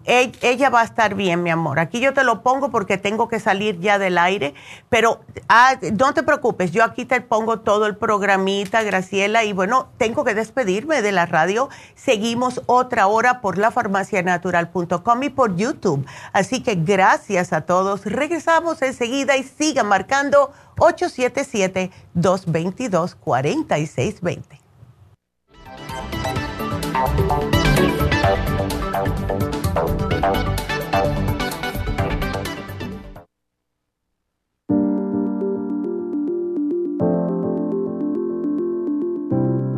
ella va a estar bien, mi amor. Aquí yo te lo pongo porque tengo que salir ya del aire, pero ah, no te preocupes, yo aquí te pongo todo el programita, Graciela, y bueno, tengo que despedirme de la radio. Seguimos otra hora por lafarmacianatural.com y por YouTube. Así que gracias a todos. Regresamos enseguida y sigan marcando 877-222-4620.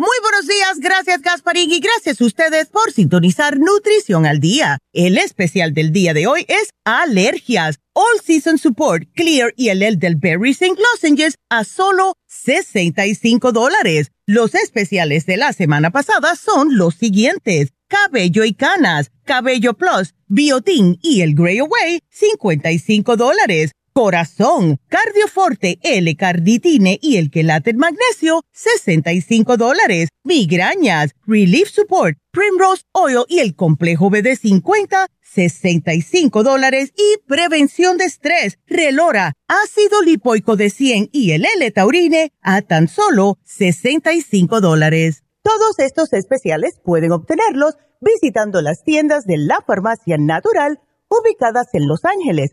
Muy buenos días, gracias Gasparín y gracias a ustedes por sintonizar Nutrición al Día. El especial del día de hoy es alergias. All Season Support, Clear y el del Berry St. Lozenges a solo 65 dólares. Los especiales de la semana pasada son los siguientes. Cabello y canas, Cabello Plus, Biotin y el Grey Away, 55 dólares. Corazón, Cardioforte, L-Carditine y el Quelate Magnesio, 65 dólares. Migrañas, Relief Support, Primrose Oil y el Complejo BD50, 65 dólares. Y prevención de estrés, Relora, ácido lipoico de 100 y el L-Taurine, a tan solo 65 dólares. Todos estos especiales pueden obtenerlos visitando las tiendas de la farmacia natural ubicadas en Los Ángeles,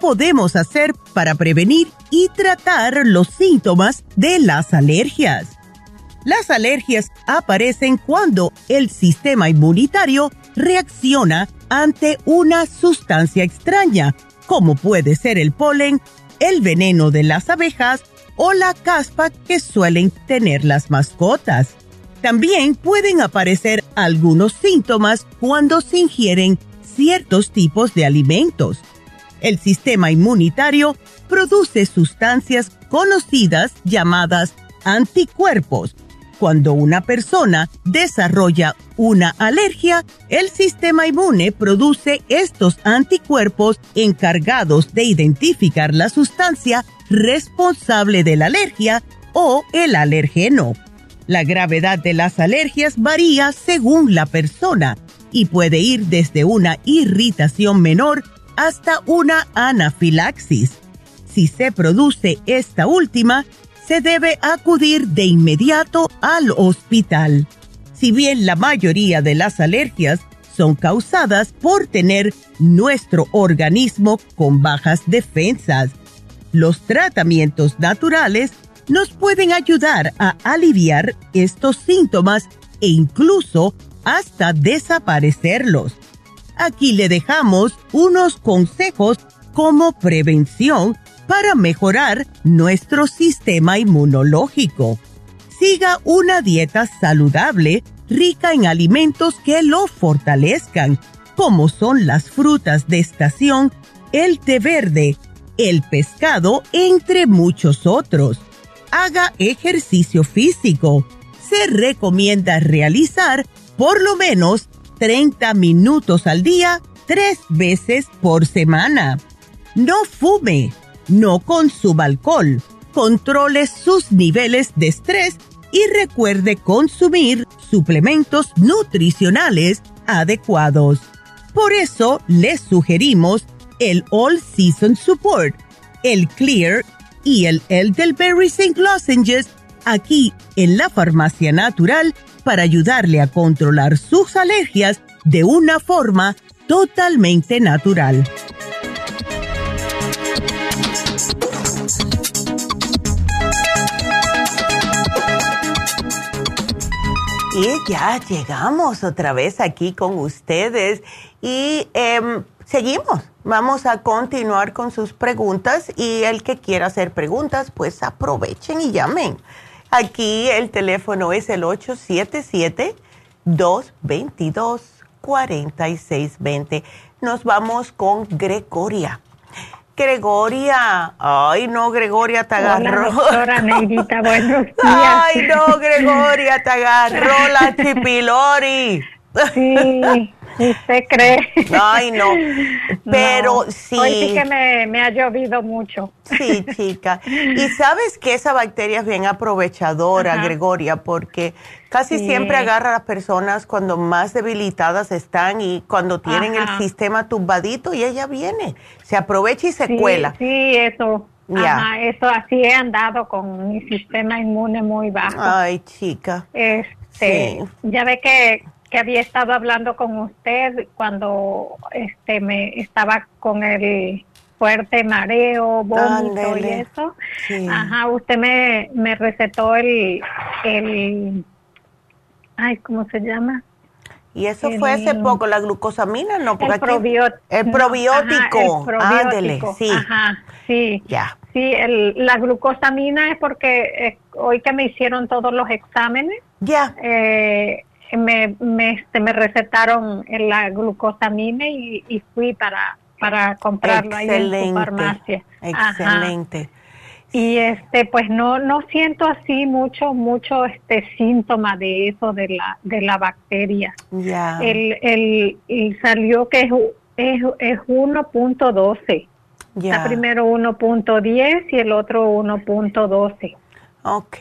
Podemos hacer para prevenir y tratar los síntomas de las alergias? Las alergias aparecen cuando el sistema inmunitario reacciona ante una sustancia extraña, como puede ser el polen, el veneno de las abejas o la caspa que suelen tener las mascotas. También pueden aparecer algunos síntomas cuando se ingieren ciertos tipos de alimentos el sistema inmunitario produce sustancias conocidas llamadas anticuerpos. Cuando una persona desarrolla una alergia, el sistema inmune produce estos anticuerpos encargados de identificar la sustancia responsable de la alergia o el alergeno. La gravedad de las alergias varía según la persona y puede ir desde una irritación menor
hasta una anafilaxis. Si se produce esta última, se debe acudir de inmediato al hospital. Si bien la mayoría de las alergias son causadas por tener nuestro organismo con bajas defensas, los tratamientos naturales nos pueden ayudar a aliviar estos síntomas e incluso hasta desaparecerlos. Aquí le dejamos unos consejos como prevención para mejorar nuestro sistema inmunológico. Siga una dieta saludable rica en alimentos que lo fortalezcan, como son las frutas de estación, el té verde, el pescado, entre muchos otros. Haga ejercicio físico. Se recomienda realizar por lo menos 30 minutos al día, tres veces por semana. No fume, no consuma alcohol, controle sus niveles de estrés y recuerde consumir suplementos nutricionales adecuados. Por eso les sugerimos el All Season Support, el Clear y el Elderberry St. Lozenges aquí en la Farmacia Natural para ayudarle a controlar sus alergias de una forma totalmente natural.
Y ya llegamos otra vez aquí con ustedes y em, seguimos. Vamos a continuar con sus preguntas y el que quiera hacer preguntas, pues aprovechen y llamen. Aquí el teléfono es el 877-222-4620. Nos vamos con Gregoria. Gregoria. Ay, no, Gregoria, te agarró.
Hola, Neidita, buenos días.
Ay, no, Gregoria, te agarró la chipilori.
Sí. ¿Usted cree?
Ay, no. Pero sí.
Hoy sí que me, ha llovido mucho.
Sí, chica. Y sabes que esa bacteria es bien aprovechadora, Gregoria, porque casi siempre agarra a las personas cuando más debilitadas están y cuando tienen el sistema tumbadito y ella viene. Se aprovecha y se cuela.
Sí, eso. Ajá, eso así he andado con mi sistema inmune muy bajo.
Ay, chica.
Este, ya ve que que había estado hablando con usted cuando este me estaba con el fuerte mareo, vómito y eso. Ajá, usted me, me recetó el, el, ay, ¿cómo se llama?
Y eso fue hace poco, la glucosamina, ¿no?
Porque el, probiótico.
el probiótico. Ándele, sí.
Ajá, sí.
Ya.
Sí, el, la glucosamina es porque eh, hoy que me hicieron todos los exámenes,
ya.
Eh, me, me, este, me recetaron la glucosamina y, y fui para, para comprarlo ahí en su farmacia.
Excelente.
Y este, pues no, no siento así mucho, mucho este síntoma de eso, de la, de la bacteria.
Ya.
El, el, salió que es, es, es 1.12. Ya. primero 1.10 y el otro 1.12.
Ok,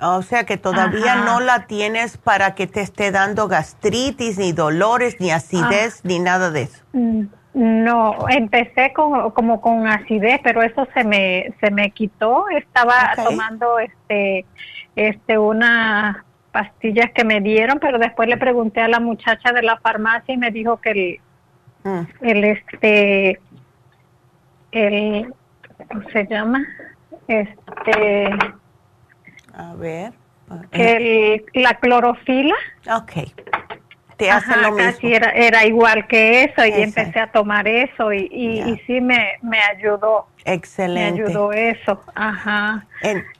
o sea que todavía no la tienes para que te esté dando gastritis, ni dolores, ni acidez, ah. ni nada de eso.
Mm, no, empecé con, como con acidez, pero eso se me, se me quitó. Estaba tomando este, este, unas pastillas que me dieron, pero después le pregunté a la muchacha de la farmacia y me dijo que el, mm. el este, el, ¿cómo se llama? Este,
a ver.
El, la clorofila.
Ok. Te hace lo mismo.
Casi era, era igual que eso y empecé a tomar eso y, y, sí me, me ayudó.
Excelente.
Me ayudó eso. Ajá.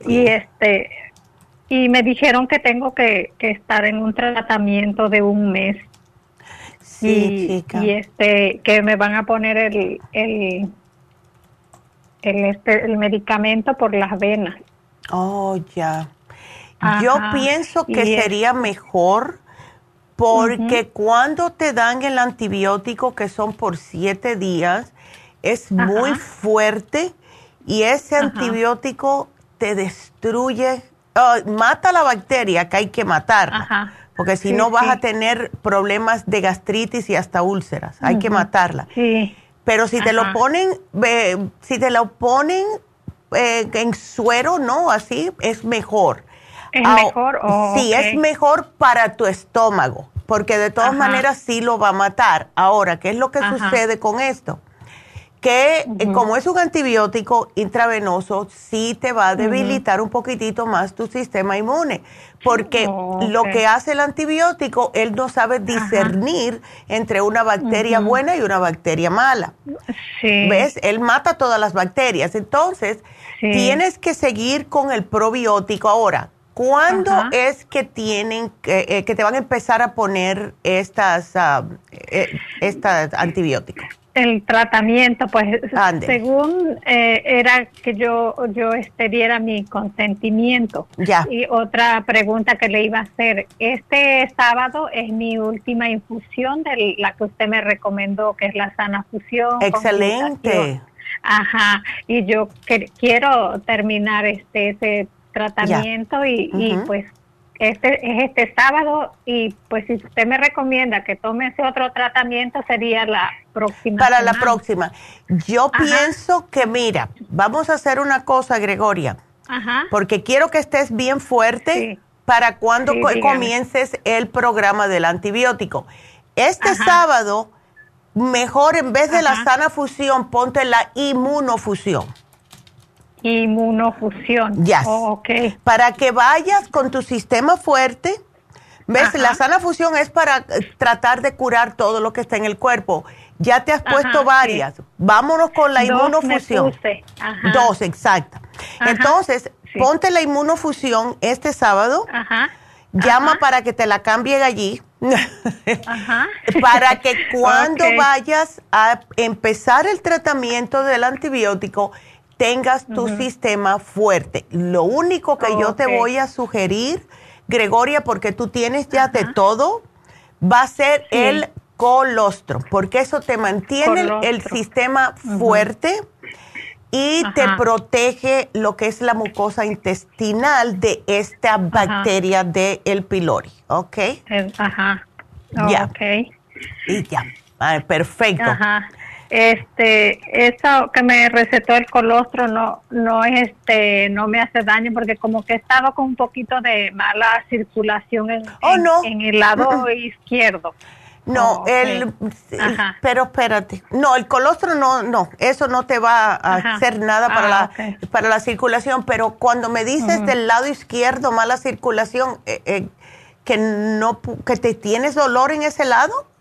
y este y me dijeron que tengo que, que, estar en un tratamiento de un mes.
Sí, chica.
Y este que me van a poner el el el, este, el medicamento por las venas.
Oh, ya. Yo pienso que sería mejor porque cuando te dan el antibiótico, que son por siete días, es muy fuerte y ese antibiótico te destruye, oh, mata la bacteria que hay que matarla. Porque si no vas a tener problemas de gastritis y hasta úlceras. Hay que matarla.
Sí.
Pero si te lo ponen, si te lo ponen eh, en suero, no, así es mejor.
¿Es mejor?
sí, es mejor para tu estómago, porque de todas maneras sí lo va a matar. Ahora, ¿qué es lo que sucede con esto? Que eh, como es un antibiótico intravenoso, sí te va a debilitar un poquitito más tu sistema inmune, porque lo que hace el antibiótico, él no sabe discernir entre una bacteria buena y una bacteria mala. ¿Ves? Él mata todas las bacterias. Entonces, tienes que seguir con el probiótico. Ahora, ¿cuándo es que tienen eh, que te van a empezar a poner estas, uh, estas antibióticos?
el tratamiento, pues según eh, era que yo yo este, diera mi consentimiento.
Ya.
Y otra pregunta que le iba a hacer, este sábado es mi última infusión de la que usted me recomendó, que es la sana fusión.
Excelente.
Ajá, y yo quiero terminar este ese tratamiento y, y pues este es este sábado y pues si usted me recomienda que tome ese otro tratamiento sería la próxima.
Para la próxima. Yo pienso que mira, vamos a hacer una cosa, Gregoria, Ajá. porque quiero que estés bien fuerte para cuando comiences el programa del antibiótico. Este sábado, mejor en vez de la sana fusión, ponte la inmunofusión.
Inmunofusión.
Ya. Oh, para que vayas con tu sistema fuerte. ¿Ves? La sana fusión es para eh, tratar de curar todo lo que está en el cuerpo. Ya te has puesto varias. Vámonos con la inmunofusión. Dos, exacto. Entonces, ponte la inmunofusión este sábado. Llama para que te la cambien allí. para que cuando vayas a empezar el tratamiento del antibiótico, tengas tu sistema fuerte. Lo único que yo te voy a sugerir, Gregoria, porque tú tienes ya de todo, va a ser el colostro, porque eso te mantiene el, sistema fuerte y te protege lo que es la mucosa intestinal de esta bacteria del el pylori, ¿ok?
Ajá. ya. Ok.
Y ya. perfecto.
Ajá este eso que me recetó el colostro no no este no me hace daño porque como que estaba con un poquito de mala circulación en,
oh,
en, el lado izquierdo.
No oh, el pero espérate. No el colostro no no. Eso no te va a hacer nada para ah, la para la circulación pero cuando me dices del lado izquierdo mala circulación eh, eh, que no que te tienes dolor en ese lado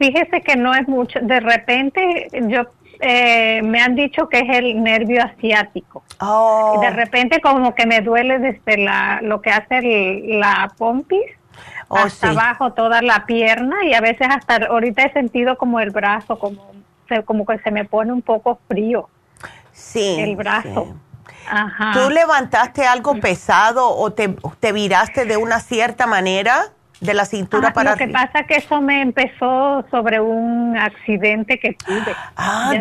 Fíjese que no es mucho. De repente, yo eh, me han dicho que es el nervio asiático.
Oh.
De repente, como que me duele desde la, lo que hace la pompis oh, hasta abajo toda la pierna y a veces hasta ahorita he sentido como el brazo, como, como que se me pone un poco frío.
Sí.
El brazo.
Ajá. ¿Tú levantaste algo pesado o te, te viraste de una cierta manera? De la cintura para
Lo que pasa que eso me empezó sobre un accidente que tuve.
Ah,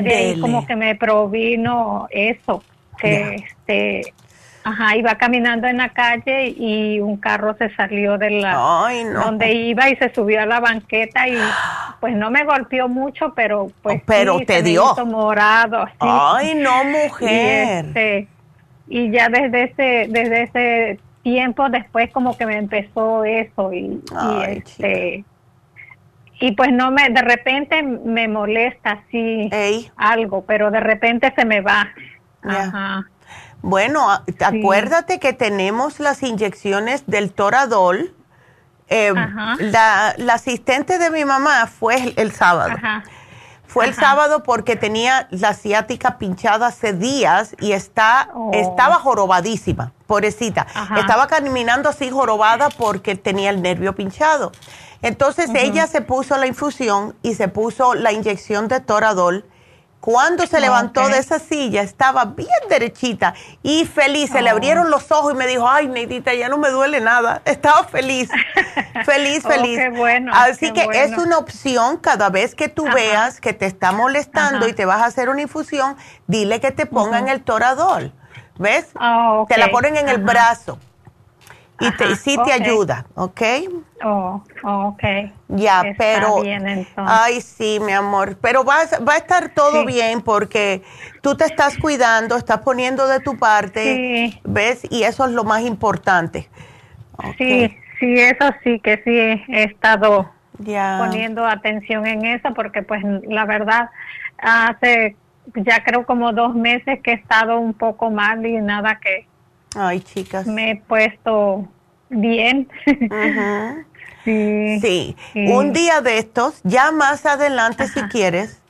como que me provino eso, que este Ajá, iba caminando en la calle y un carro se salió de la donde iba y se subió a la banqueta y pues no me golpeó mucho, pero pues
pero te dio
morado.
Ay, no, mujer.
Y, este, y ya desde ese desde ese tiempo después como que me empezó eso y, este y pues no me de repente me molesta así algo pero de repente se me va.
Bueno acuérdate que tenemos las inyecciones del toradol eh, la, la, asistente de mi mamá fue el, sábado fue el sábado porque tenía la ciática pinchada hace días y está, oh. estaba jorobadísima, pobrecita. Estaba caminando así jorobada porque tenía el nervio pinchado. Entonces ella se puso la infusión y se puso la inyección de Toradol cuando se levantó de esa silla, estaba bien derechita y feliz. Se le oh. abrieron los ojos y me dijo, ay, Neidita, ya no me duele nada. Estaba feliz, feliz, oh, feliz.
qué bueno,
Así que es una opción cada vez que tú veas que te está molestando y te vas a hacer una infusión, dile que te pongan el toradol. ¿Ves?
Ah,
te la ponen en el brazo. Y te, sí te ayuda, ¿ok?
Oh, ok.
Ya, pero... ay, sí, mi amor, pero va, va a estar todo bien porque tú te estás cuidando, estás poniendo de tu parte, ¿ves? Y eso es lo más importante.
Sí, sí, eso sí, que sí he estado poniendo atención en eso porque pues la verdad hace ya creo como dos meses que he estado un poco mal y nada que
Ay, chicas.
Me he puesto bien.
sí, sí. Un día de estos, ya más adelante si quieres,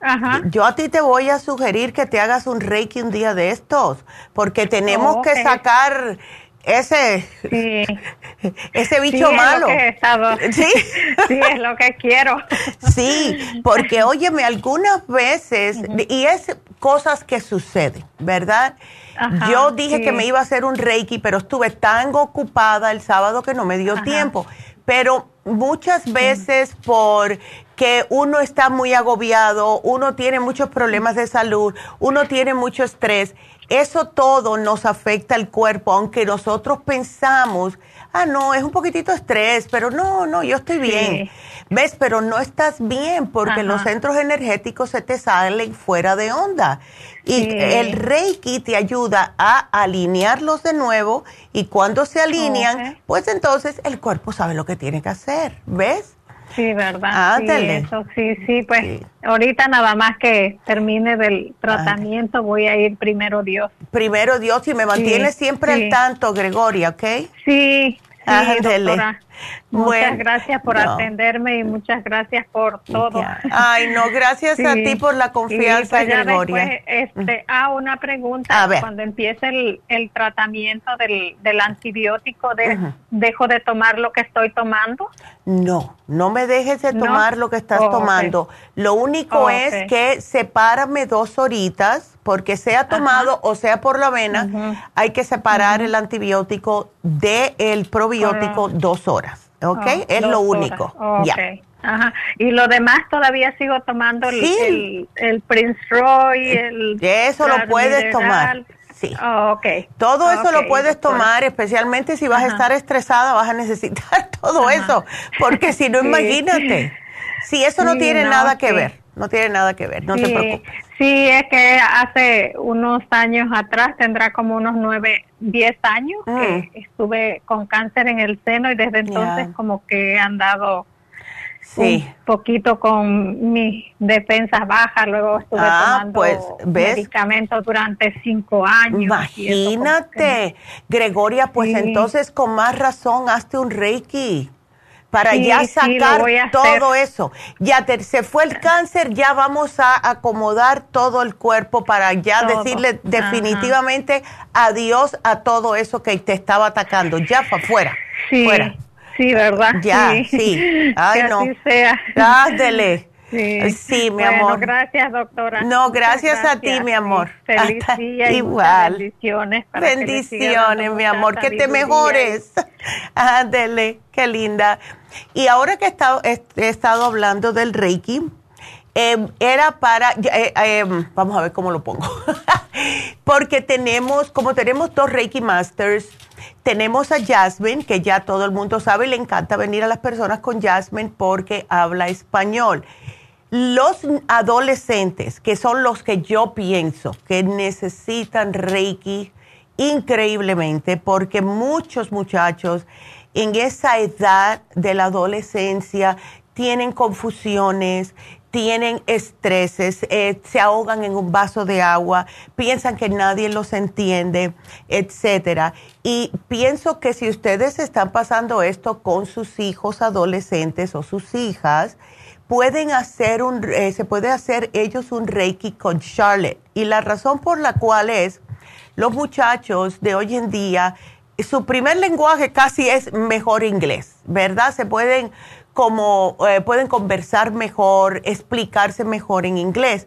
Ajá. yo a ti te voy a sugerir que te hagas un reiki un día de estos, porque tenemos que sacar ese ese bicho malo.
sí, sí, es lo que quiero.
Sí, porque óyeme, algunas veces, y es cosas que suceden, ¿verdad? Yo dije que me iba a hacer un reiki, pero estuve tan ocupada el sábado que no me dio tiempo. Pero muchas veces por que uno está muy agobiado, uno tiene muchos problemas de salud, uno tiene mucho estrés, eso todo nos afecta al cuerpo, aunque nosotros pensamos, ah, no, es un poquitito estrés, pero no, no, yo estoy bien. ¿Ves? Pero no estás bien porque los centros energéticos se te salen fuera de onda. Y el Reiki te ayuda a alinearlos de nuevo y cuando se alinean, pues entonces el cuerpo sabe lo que tiene que hacer. ¿Ves?
Sí, ¿verdad? Sí, eso sí, sí, pues ahorita nada más que termine del tratamiento voy a ir primero Dios.
Primero Dios y me mantiene siempre al tanto, Gregoria, ¿ok?
Sí, sí, doctora. Muchas gracias por atenderme y muchas gracias por todo.
Ay, no, gracias a ti por la confianza, pues Gregoria.
este, ah, una pregunta. Cuando empiece el, el tratamiento del, del antibiótico, de, ¿dejo de tomar lo que estoy tomando?
No, no me dejes de tomar lo que estás oh, tomando. Lo único es que sepárame dos horitas, porque sea tomado o sea por la vena, hay que separar el antibiótico del probiótico dos horas. ¿Ok? Oh, es lo único. Ya.
Ajá. Y lo demás todavía sigo tomando el, el, Prince Roy, el...
Eso lo puedes tomar. Sí.
Oh, okay.
Todo eso lo puedes tomar, especialmente si vas a estar estresada, vas a necesitar todo eso, porque si no, imagínate, si eso no tiene nada que ver, no tiene nada que ver, no te preocupes.
Sí, es que hace unos años atrás, tendrá como unos nueve, diez años, que mm. estuve con cáncer en el seno y desde entonces como que he andado sí. un poquito con mis defensas bajas, luego estuve ah, tomando pues, medicamentos durante cinco años.
Imagínate, Gregoria, pues entonces con más razón hazte un Reiki para ya sacar todo eso. Ya se fue el cáncer, ya vamos a acomodar todo el cuerpo para ya decirle definitivamente adiós a todo eso que te estaba atacando. Ya fue fuera.
Sí,
fuera.
sí, ¿verdad?
Ya, sí. Ay, no.
Así sea.
Sí, sí mi amor.
Gracias, doctora.
No, gracias, a ti, mi amor.
Feliz día igual. bendiciones.
bendiciones, mi amor. Que te mejores. Ándele, qué linda. Y ahora que he estado, he, estado hablando del Reiki, em, era para, eh, em, vamos a ver cómo lo pongo, porque tenemos, como tenemos dos Reiki Masters, tenemos a Jasmine, que ya todo el mundo sabe, le encanta venir a las personas con Jasmine porque habla español. Los adolescentes, que son los que yo pienso que necesitan Reiki increíblemente, porque muchos muchachos en esa edad de la adolescencia tienen confusiones, tienen estreses, eh, se ahogan en un vaso de agua, piensan que nadie los entiende, etcétera. Y pienso que si ustedes están pasando esto con sus hijos adolescentes o sus hijas, pueden hacer un, eh, se puede hacer ellos un Reiki con Charlotte. Y la razón por la cual es, los muchachos de hoy en día su primer lenguaje casi es mejor inglés, ¿verdad? Se pueden como eh, pueden conversar mejor, explicarse mejor en inglés.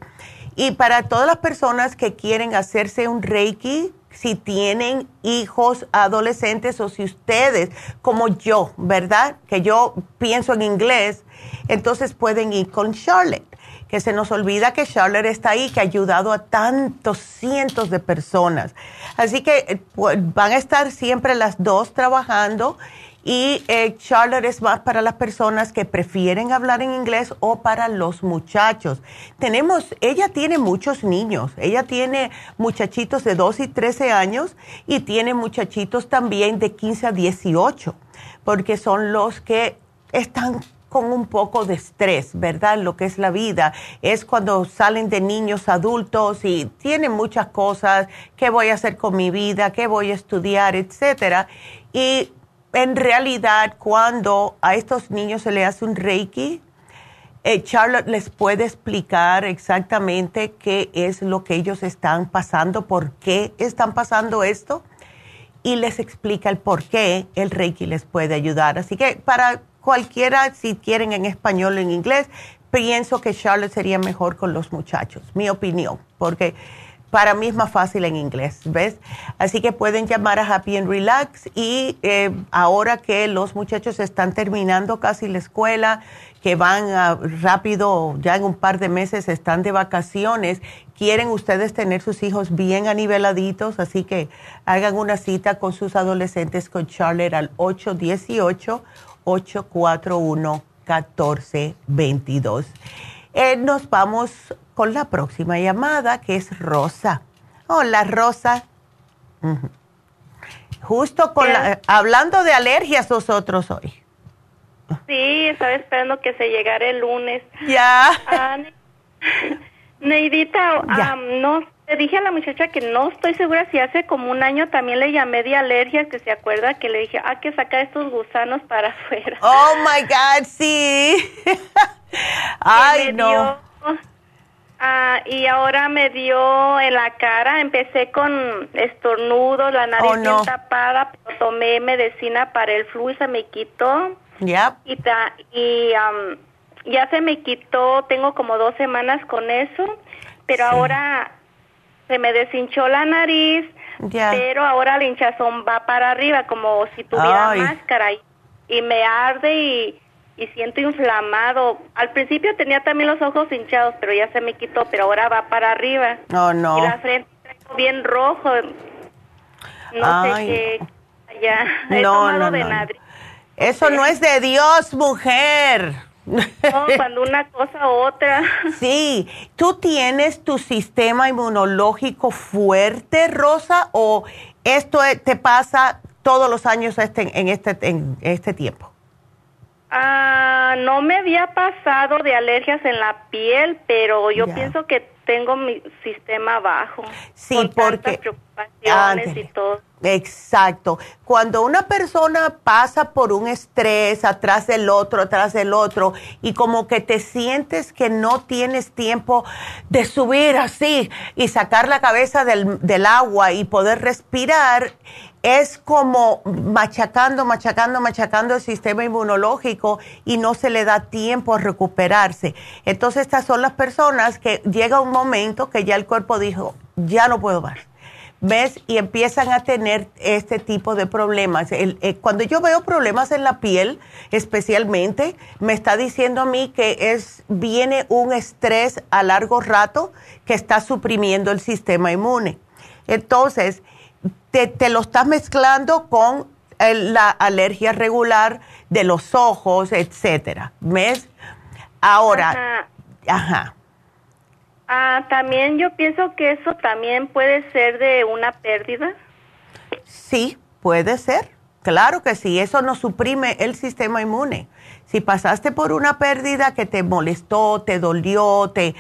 Y para todas las personas que quieren hacerse un Reiki, si tienen hijos adolescentes o si ustedes, como yo, ¿verdad? Que yo pienso en inglés, entonces pueden ir con Charlotte. que se nos olvida que Charlotte está ahí, que ha ayudado a tantos cientos de personas. Así que eh, van a estar siempre las dos trabajando y eh, Charlotte es más para las personas que prefieren hablar en inglés o para los muchachos. Tenemos, ella tiene muchos niños, ella tiene muchachitos de 2 y 13 años y tiene muchachitos también de 15 a 18, porque son los que están con un poco de estrés, ¿verdad? Lo que es la vida es cuando salen de niños adultos y tienen muchas cosas, qué voy a hacer con mi vida, qué voy a estudiar, etcétera. Y en realidad cuando a estos niños se les hace un reiki, eh, Charlotte les puede explicar exactamente qué es lo que ellos están pasando, por qué están pasando esto y les explica el por qué el reiki les puede ayudar. Así que para cualquiera, si quieren en español o en inglés, pienso que Charlotte sería mejor con los muchachos, mi opinión, porque para mí es más fácil en inglés, ¿ves? Así que pueden llamar a Happy and Relax y eh, ahora que los muchachos están terminando casi la escuela, que van rápido, ya en un par de meses están de vacaciones, quieren ustedes tener sus hijos bien aniveladitos, así que hagan una cita con sus adolescentes con Charlotte al 818-841-1422. Eh, nos vamos con la próxima llamada, que es Rosa. Hola, Rosa. Justo con la, hablando de alergias nosotros hoy.
Sí, estaba esperando que se llegara el lunes.
Ya.
Ah, Neidita, no, le dije a la muchacha que no estoy segura si hace como un año también le llamé de alergias, que se acuerda que le dije, ah, que sacar estos gusanos para afuera.
Oh my God, sí. Ay, no.
Ah, y ahora me dio en la cara, empecé con estornudos, la nariz oh, bien tapada, pero tomé medicina para el flu y se me quitó.
Ya.
Y, y ya se me quitó, tengo como dos semanas con eso, pero ahora se me deshinchó la nariz, pero ahora la hinchazón va para arriba, como si tuviera máscara y, y me arde y y siento inflamado. Al principio tenía también los ojos hinchados, pero ya se me quitó, pero ahora va para arriba.
Oh, no.
Y la frente bien rojo. No sé qué. Ya. He no, no, de no.
Eso no es de Dios, mujer.
No, cuando una cosa u otra.
Sí, ¿tú tienes tu sistema inmunológico fuerte, Rosa, o esto te pasa todos los años este, en, este, en este tiempo?
Ah, no me había pasado de alergias en la piel, pero yo pienso que tengo mi sistema bajo.
Sí, porque
preocupaciones y todo.
Exacto. Cuando una persona pasa por un estrés atrás del otro, atrás del otro, y como que te sientes que no tienes tiempo de subir así y sacar la cabeza del, del agua y poder respirar, es como machacando, machacando, machacando el sistema inmunológico y no se le da tiempo a recuperarse. Entonces estas son las personas que llega un momento que ya el cuerpo dijo, ya no puedo más. ¿Ves? Y empiezan a tener este tipo de problemas. Eh, cuando yo veo problemas en la piel, especialmente, me está diciendo a mí que es, viene un estrés a largo rato que está suprimiendo el sistema inmune. Entonces, te, lo estás mezclando con la alergia regular de los ojos, etcétera. ¿Ves? Ahora, ajá.
Ah, también yo pienso que eso también puede ser de una pérdida.
Sí, puede ser. Claro que sí, eso no suprime el sistema inmune. Si pasaste por una pérdida que te molestó, te dolió, te,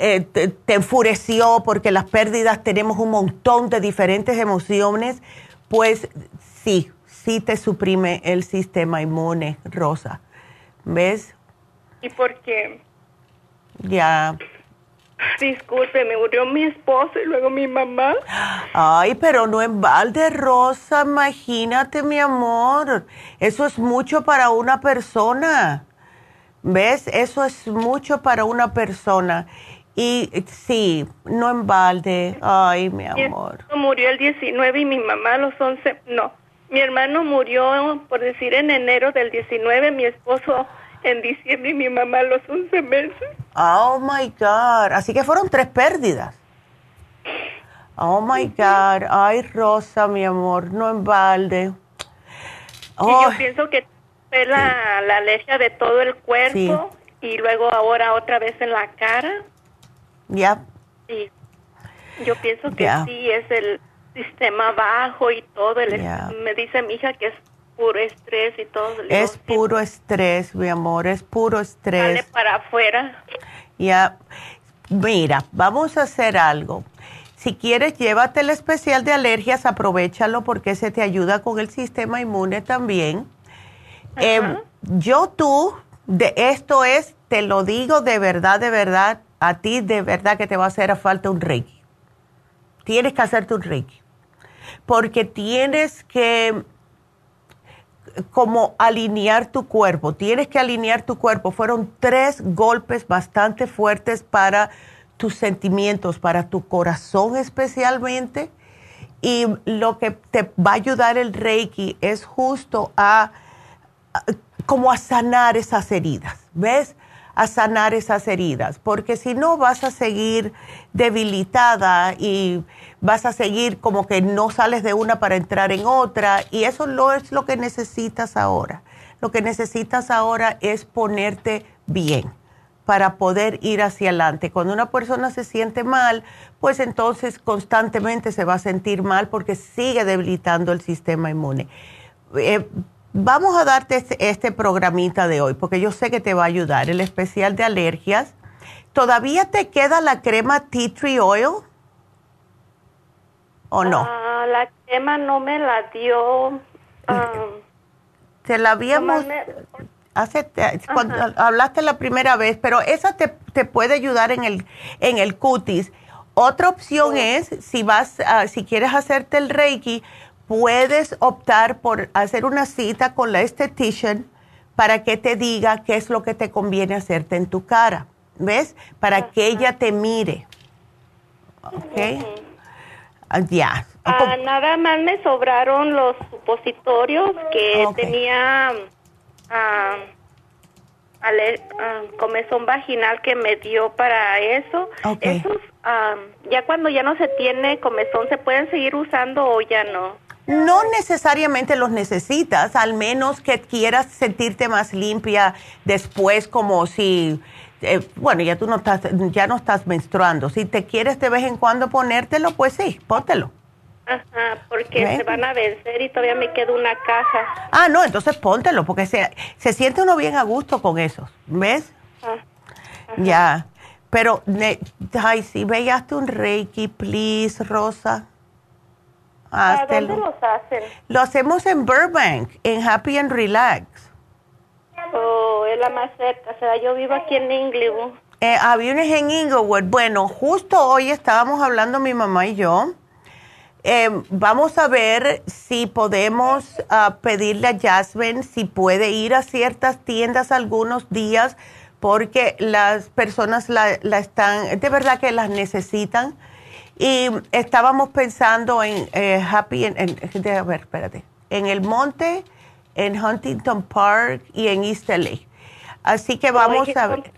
eh, te, enfureció, porque las pérdidas tenemos un montón de diferentes emociones, pues sí, sí te suprime el sistema inmune, Rosa. ¿Ves?
¿Y por qué?
Ya.
Disculpe, me murió mi esposo y luego mi mamá.
Ay, pero no en balde, Rosa, imagínate, mi amor. Eso es mucho para una persona. ¿Ves? Eso es mucho para una persona. Y sí, no en balde. Ay, mi amor.
Mi murió el 19 y mi mamá a los 11. No, mi hermano murió, por decir, en enero del 19. Mi esposo en diciembre y mi mamá los 11 meses.
Oh my God. Así que fueron tres pérdidas. Oh my God. Ay, Rosa, mi amor, no en balde.
Y yo pienso que fue la, la alergia de todo el cuerpo y luego ahora otra vez en la cara.
Ya.
Sí. Yo pienso que sí, es el sistema bajo y todo. El Me dice mi hija que es puro estrés y todo.
Es puro estrés, mi amor, es puro estrés.
Sale para afuera.
Ya, mira, vamos a hacer algo. Si quieres, llévate el especial de alergias, aprovechalo porque se te ayuda con el sistema inmune también. Em, yo tú, de esto es, te lo digo de verdad, de verdad, a ti de verdad que te va a hacer falta un reiki. Tienes que hacerte un reiki. Porque tienes que como alinear tu cuerpo, tienes que alinear tu cuerpo. Fueron tres golpes bastante fuertes para tus sentimientos, para tu corazón especialmente. Y lo que te va a ayudar el Reiki es justo a, como a sanar esas heridas, ¿ves? A sanar esas heridas, porque si no vas a seguir debilitada y vas a seguir como que no sales de una para entrar en otra y eso no es lo que necesitas ahora. Lo que necesitas ahora es ponerte bien para poder ir hacia adelante. Cuando una persona se siente mal, pues entonces constantemente se va a sentir mal porque sigue debilitando el sistema inmune. Eh, vamos a darte este, este, programita de hoy porque yo sé que te va a ayudar, el especial de alergias. ¿Todavía te queda la crema tea tree oil? ¿O no?
Ah, la crema no me la dio.
te la habíamos hace cuando hablaste la primera vez, pero esa te, puede ayudar en el en el cutis. Otra opción es si vas si quieres hacerte el Reiki, puedes optar por hacer una cita con la esthetician para que te diga qué es lo que te conviene hacerte en tu cara, ¿ves? Para que ella te mire. ¿Ok? Ah, ya.
Ah, nada más me sobraron los supositorios que tenía uh, comezón vaginal que me dio para eso. Esos, ya cuando ya no se tiene comezón, ¿se pueden seguir usando o ya no?
No necesariamente los necesitas, al menos que quieras sentirte más limpia después, como si, eh, bueno, ya tú no estás, ya no estás menstruando. Si te quieres de vez en cuando ponértelo, pues sí, póntelo.
Ajá, porque se van a vencer y todavía me queda una caja.
Ah, no, entonces póntelo, porque se, se siente uno bien a gusto con esos, ¿ves? Ah, ya, pero, ay, sí, ve, hazte un Reiki, please, Rosa.
¿A dónde los hacen?
Lo hacemos en Burbank, en Happy and Relax.
Oh, es la más cerca, o sea, yo vivo aquí en Inglewood.
Eh, aviones en Inglewood. Bueno, justo hoy estábamos hablando mi mamá y yo eh, vamos a ver si podemos ah, pedirle a Jasmine si puede ir a ciertas tiendas algunos días porque las personas la, están, de verdad que las necesitan. Y estábamos pensando en eh, Happy, en, a ver, espérate, en el monte, en Huntington Park y en East LA. Así que vamos a ver.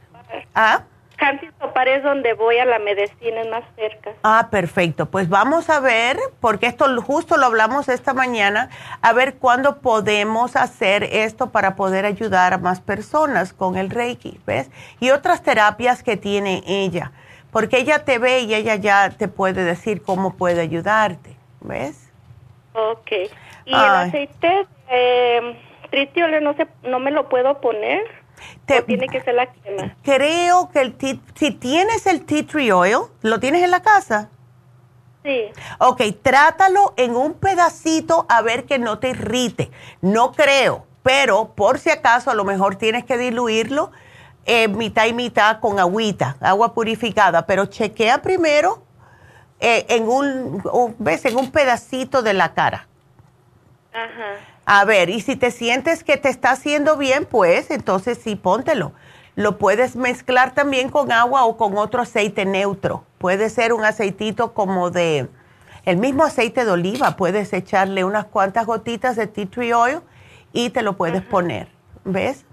¿Ah?
Huntington es donde voy a la medicina, es más cerca.
Ah, perfecto. Pues vamos a ver, porque esto justo lo hablamos esta mañana, a ver cuándo podemos hacer esto para poder ayudar a más personas con el Reiki, ¿ves? Y otras terapias que tiene ella, porque ella te ve y ella ya te puede decir cómo puede ayudarte, ¿ves?
Ok. ¿Y el aceite eh, tritiole no, se, no me lo puedo poner? tiene que ser la crema?
Creo que el si tienes el tea tree oil, ¿lo tienes en la casa?
Sí.
Ok, trátalo en un pedacito a ver que no te irrite. No creo, pero por si acaso a lo mejor tienes que diluirlo eh, mitad y mitad con agüita, agua purificada, pero chequea primero eh, en un, ¿ves? En un pedacito de la cara.
Ajá.
A ver, y si te sientes que te está haciendo bien, pues entonces sí, póntelo. Lo puedes mezclar también con agua o con otro aceite neutro. Puede ser un aceitito como de, el mismo aceite de oliva. Puedes echarle unas cuantas gotitas de tea tree oil y te lo puedes poner. ¿Ves?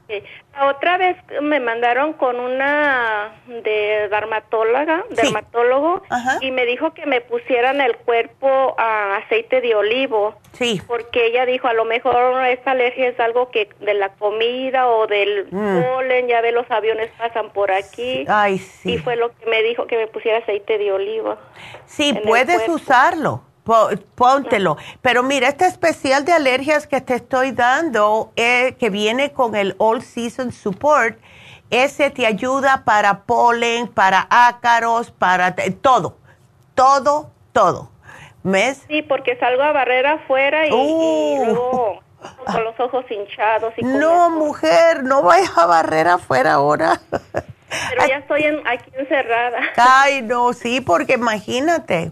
Otra vez me mandaron con una de dermatóloga, dermatólogo, y me dijo que me pusieran el cuerpo a aceite de olivo.
Sí.
Porque ella dijo, a lo mejor esta alergia es algo que de la comida o del mm. polen, ya ve los aviones pasan por aquí.
Ay, sí.
Y fue lo que me dijo que me pusiera aceite de olivo.
Sí, puedes usarlo póntelo. Pero mira, este especial de alergias que te estoy dando, eh, que viene con el All Season Support, ese te ayuda para polen, para ácaros, para todo, todo, todo. ¿Ves?
Sí, porque salgo a barrera afuera y, uh. luego con los ojos hinchados. Y
no, mujer, no vayas a barrera afuera ahora.
Pero ya estoy aquí encerrada.
Ay, no, sí, porque imagínate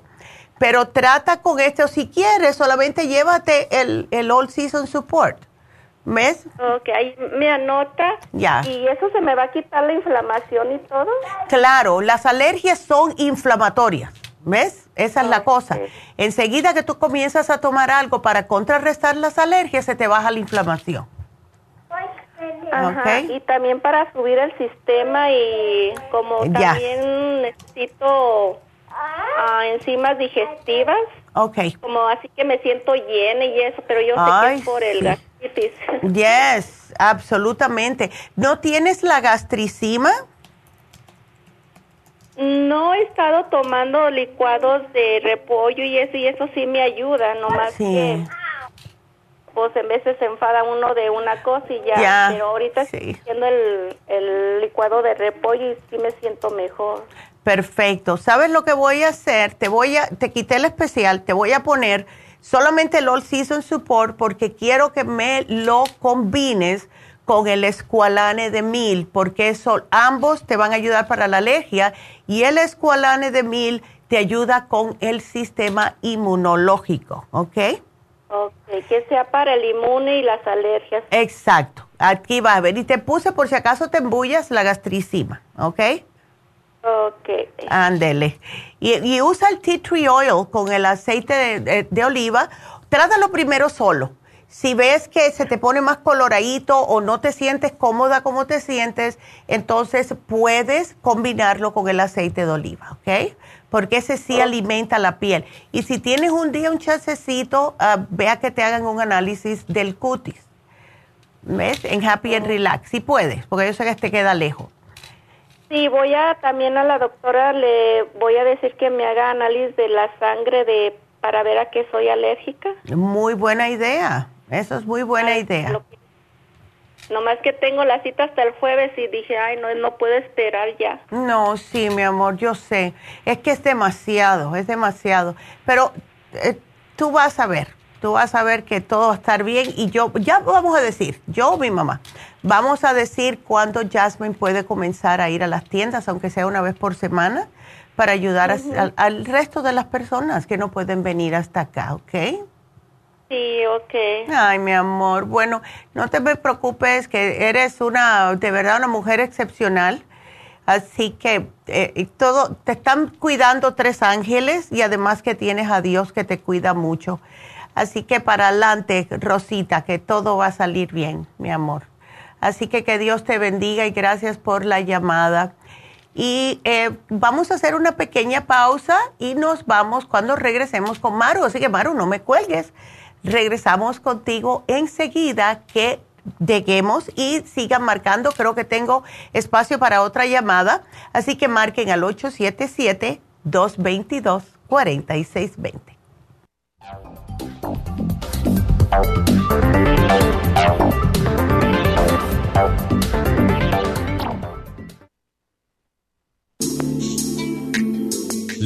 pero trata con este, o si quieres, solamente llévate el, el All Season Support. ¿Ves?
Ok, ahí me anota.
Ya.
¿Y eso se me va a quitar la inflamación y todo?
Claro, las alergias son inflamatorias. ¿Ves? Esa es la cosa. Enseguida que tú comienzas a tomar algo para contrarrestar las alergias, se te baja la inflamación.
Ajá, Y también para subir el sistema y como también necesito a enzimas digestivas.
Ok.
Como así que me siento llena y eso, pero yo sé que es por el gastritis.
Yes, absolutamente. ¿No tienes la gastricima?
No he estado tomando licuados de repollo y eso, y eso sí me ayuda, nomás que pues en veces se enfada uno de una cosa y ya, pero ahorita estoy haciendo el, el licuado de repollo y sí me siento mejor.
Perfecto. ¿Sabes lo que voy a hacer? Te voy a, te quité el especial, te voy a poner solamente el All Season Support porque quiero que me lo combines con el escualane de mil, porque eso, ambos te van a ayudar para la alergia y el escualane de mil te ayuda con el sistema inmunológico, ¿ok?
Ok, que sea para el inmune y las alergias.
Exacto, aquí va a ver. Y te puse por si acaso te embullas la gastricima, ¿ok?
Ok.
Ándele. Y, usa el tea tree oil con el aceite de, oliva. Trátalo primero solo. Si ves que se te pone más coloradito o no te sientes cómoda como te sientes, entonces puedes combinarlo con el aceite de oliva, ¿ok? Porque ese sí alimenta la piel. Y si tienes un día un chancecito, uh, vea que te hagan un análisis del cutis. ¿Ves? En Happy and Relax. Si puedes, porque yo sé que te queda lejos.
Sí, voy a también a la doctora le voy a decir que me haga análisis de la sangre de para ver a qué soy alérgica.
Muy buena idea. Eso es muy buena idea. No
nomás que tengo la cita hasta el jueves y dije, ay, no, no puedo esperar ya.
No, sí, mi amor, yo sé. Es que es demasiado, es demasiado. Pero eh, tú vas a ver tú vas a ver que todo va a estar bien y yo, ya vamos a decir, yo mi mamá, vamos a decir cuándo Jasmine puede comenzar a ir a las tiendas, aunque sea una vez por semana, para ayudar al, resto de las personas que no pueden venir hasta acá, ¿ok?
Sí, ok.
Ay, mi amor, bueno, no te preocupes que eres una, de verdad, una mujer excepcional. Así que eh, todo, te están cuidando tres ángeles y además que tienes a Dios que te cuida mucho. Así que para adelante, Rosita, que todo va a salir bien, mi amor. Así que que Dios te bendiga y gracias por la llamada. Y eh, vamos a hacer una pequeña pausa y nos vamos cuando regresemos con Maru. Así que Maru, no me cuelgues. Regresamos contigo enseguida que lleguemos y sigan marcando. Creo que tengo espacio para otra llamada. Así que marquen al 877-222-4620. Thank you.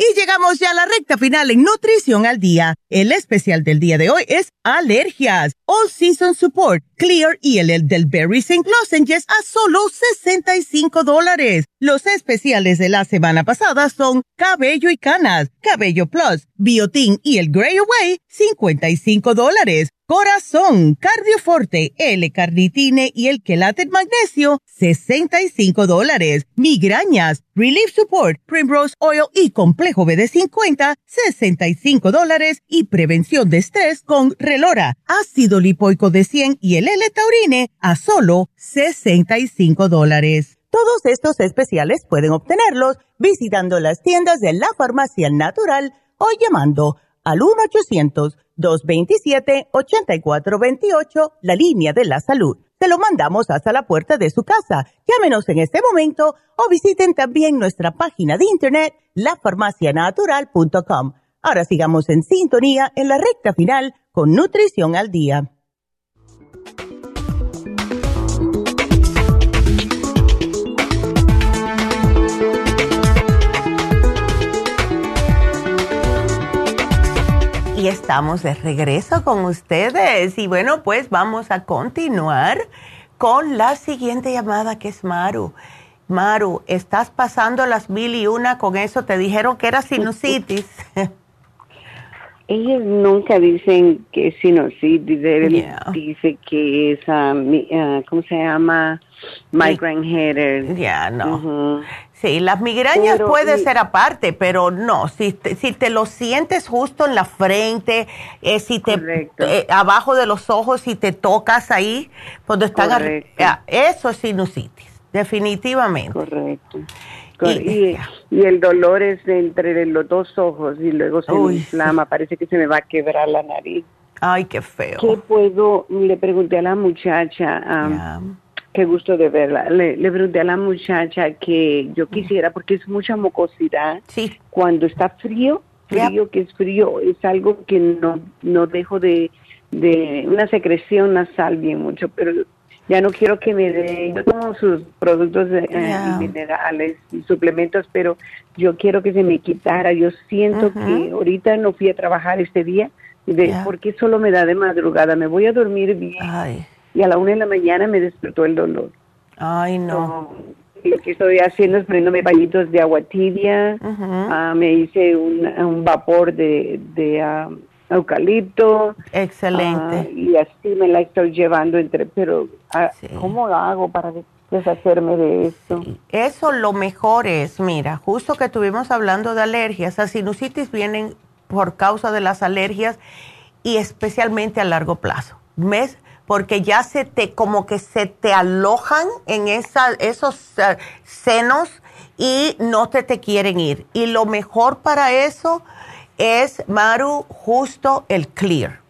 Y llegamos ya a la recta final en Nutrición al Día. El especial del día de hoy es alergias. All Season Support, Clear y el del Berry St. Lozenges a solo 65 dólares. Los especiales de la semana pasada son Cabello y Canas, Cabello Plus, Biotin y el Grey Away, 55 dólares. Corazón, Cardioforte, L-Carnitine y el Quelate Magnesio, 65 dólares. Migrañas, Relief Support, Primrose Oil y Complejo BD50, 65 dólares. Y prevención de estrés con Relora, ácido lipoico de 100 y el L-Taurine a solo 65 dólares. Todos estos especiales pueden obtenerlos visitando las tiendas de la Farmacia Natural o llamando al 1 800 227-8428, la línea de la salud. Se lo mandamos hasta la puerta de su casa. Llámenos en este momento o visiten también nuestra página de internet, lafarmacianatural.com. Ahora sigamos en sintonía en la recta final con Nutrición al Día.
y estamos de regreso con ustedes. Y bueno, pues vamos a continuar con la siguiente llamada que es Maru. Maru, estás pasando las mil y una con eso. Te dijeron que era sinusitis.
Ellos nunca dicen que es sinusitis. dice que es, uh, ¿cómo se llama? Migraine headache.
Ya, no. Sí, las migrañas puede ser aparte, pero no, si te, si te lo sientes justo en la frente, eh, si te eh, abajo de los ojos, si te tocas ahí, cuando están arriba, eso es sinusitis, definitivamente.
Correcto. Y, el dolor es entre los dos ojos y luego se me inflama, parece que se me va a quebrar la nariz.
Ay, qué feo.
¿Qué puedo? Le pregunté a la muchacha qué gusto de verla. Le, pregunté a la muchacha que yo quisiera, porque es mucha mucosidad.
Sí.
Cuando está frío, frío que es frío, es algo que no, no dejo de, de una secreción nasal bien mucho, pero ya no quiero que me dé, yo tomo sus productos eh, minerales y suplementos, pero yo quiero que se me quitara. Yo siento que ahorita no fui a trabajar este día, de, porque solo me da de madrugada, me voy a dormir bien. Ay y a la una de la mañana me despertó el dolor.
Ay, no.
lo que estoy haciendo es poniéndome bañitos de agua tibia, ah, me hice un, vapor de, de ah, eucalipto.
Excelente.
Ah, y así me la estoy llevando entre, pero ¿cómo lo hago para deshacerme de esto?
Eso lo mejor es, mira, justo que estuvimos hablando de alergias, las sinusitis vienen por causa de las alergias y especialmente a largo plazo. ¿Ves? porque ya se te, como que se te alojan en esa, esos eh, senos y no te, te quieren ir. Y lo mejor para eso es, Maru, justo el clear.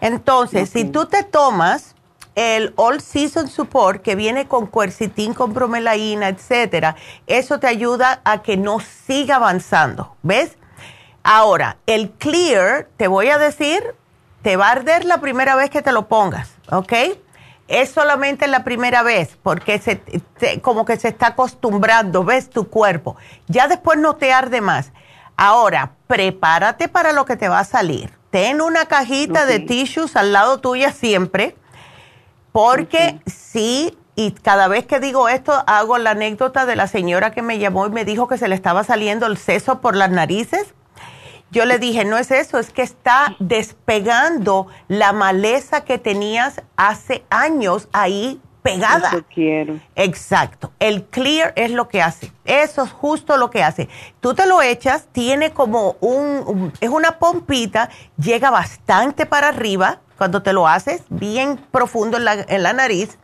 Entonces, si tú te tomas el All Season Support que viene con cuercitín, con bromelaína, etcétera, eso te ayuda a que no siga avanzando, ¿ves? Ahora, el clear, te voy a decir, te va a arder la primera vez que te lo pongas ¿ok? Es solamente la primera vez porque se, como que se está acostumbrando, ves tu cuerpo. Ya después no te arde más. Ahora, prepárate para lo que te va a salir. Ten una cajita de tissues al lado tuya siempre, porque sí, y cada vez que digo esto, hago la anécdota de la señora que me llamó y me dijo que se le estaba saliendo el seso por las narices. Yo le dije, no es eso, es que está despegando la maleza que tenías hace años ahí pegada.
Eso quiero.
Exacto. El clear es lo que hace. Eso es justo lo que hace. Tú te lo echas, tiene como un, es una pompita, llega bastante para arriba cuando te lo haces, bien profundo en la, en la nariz,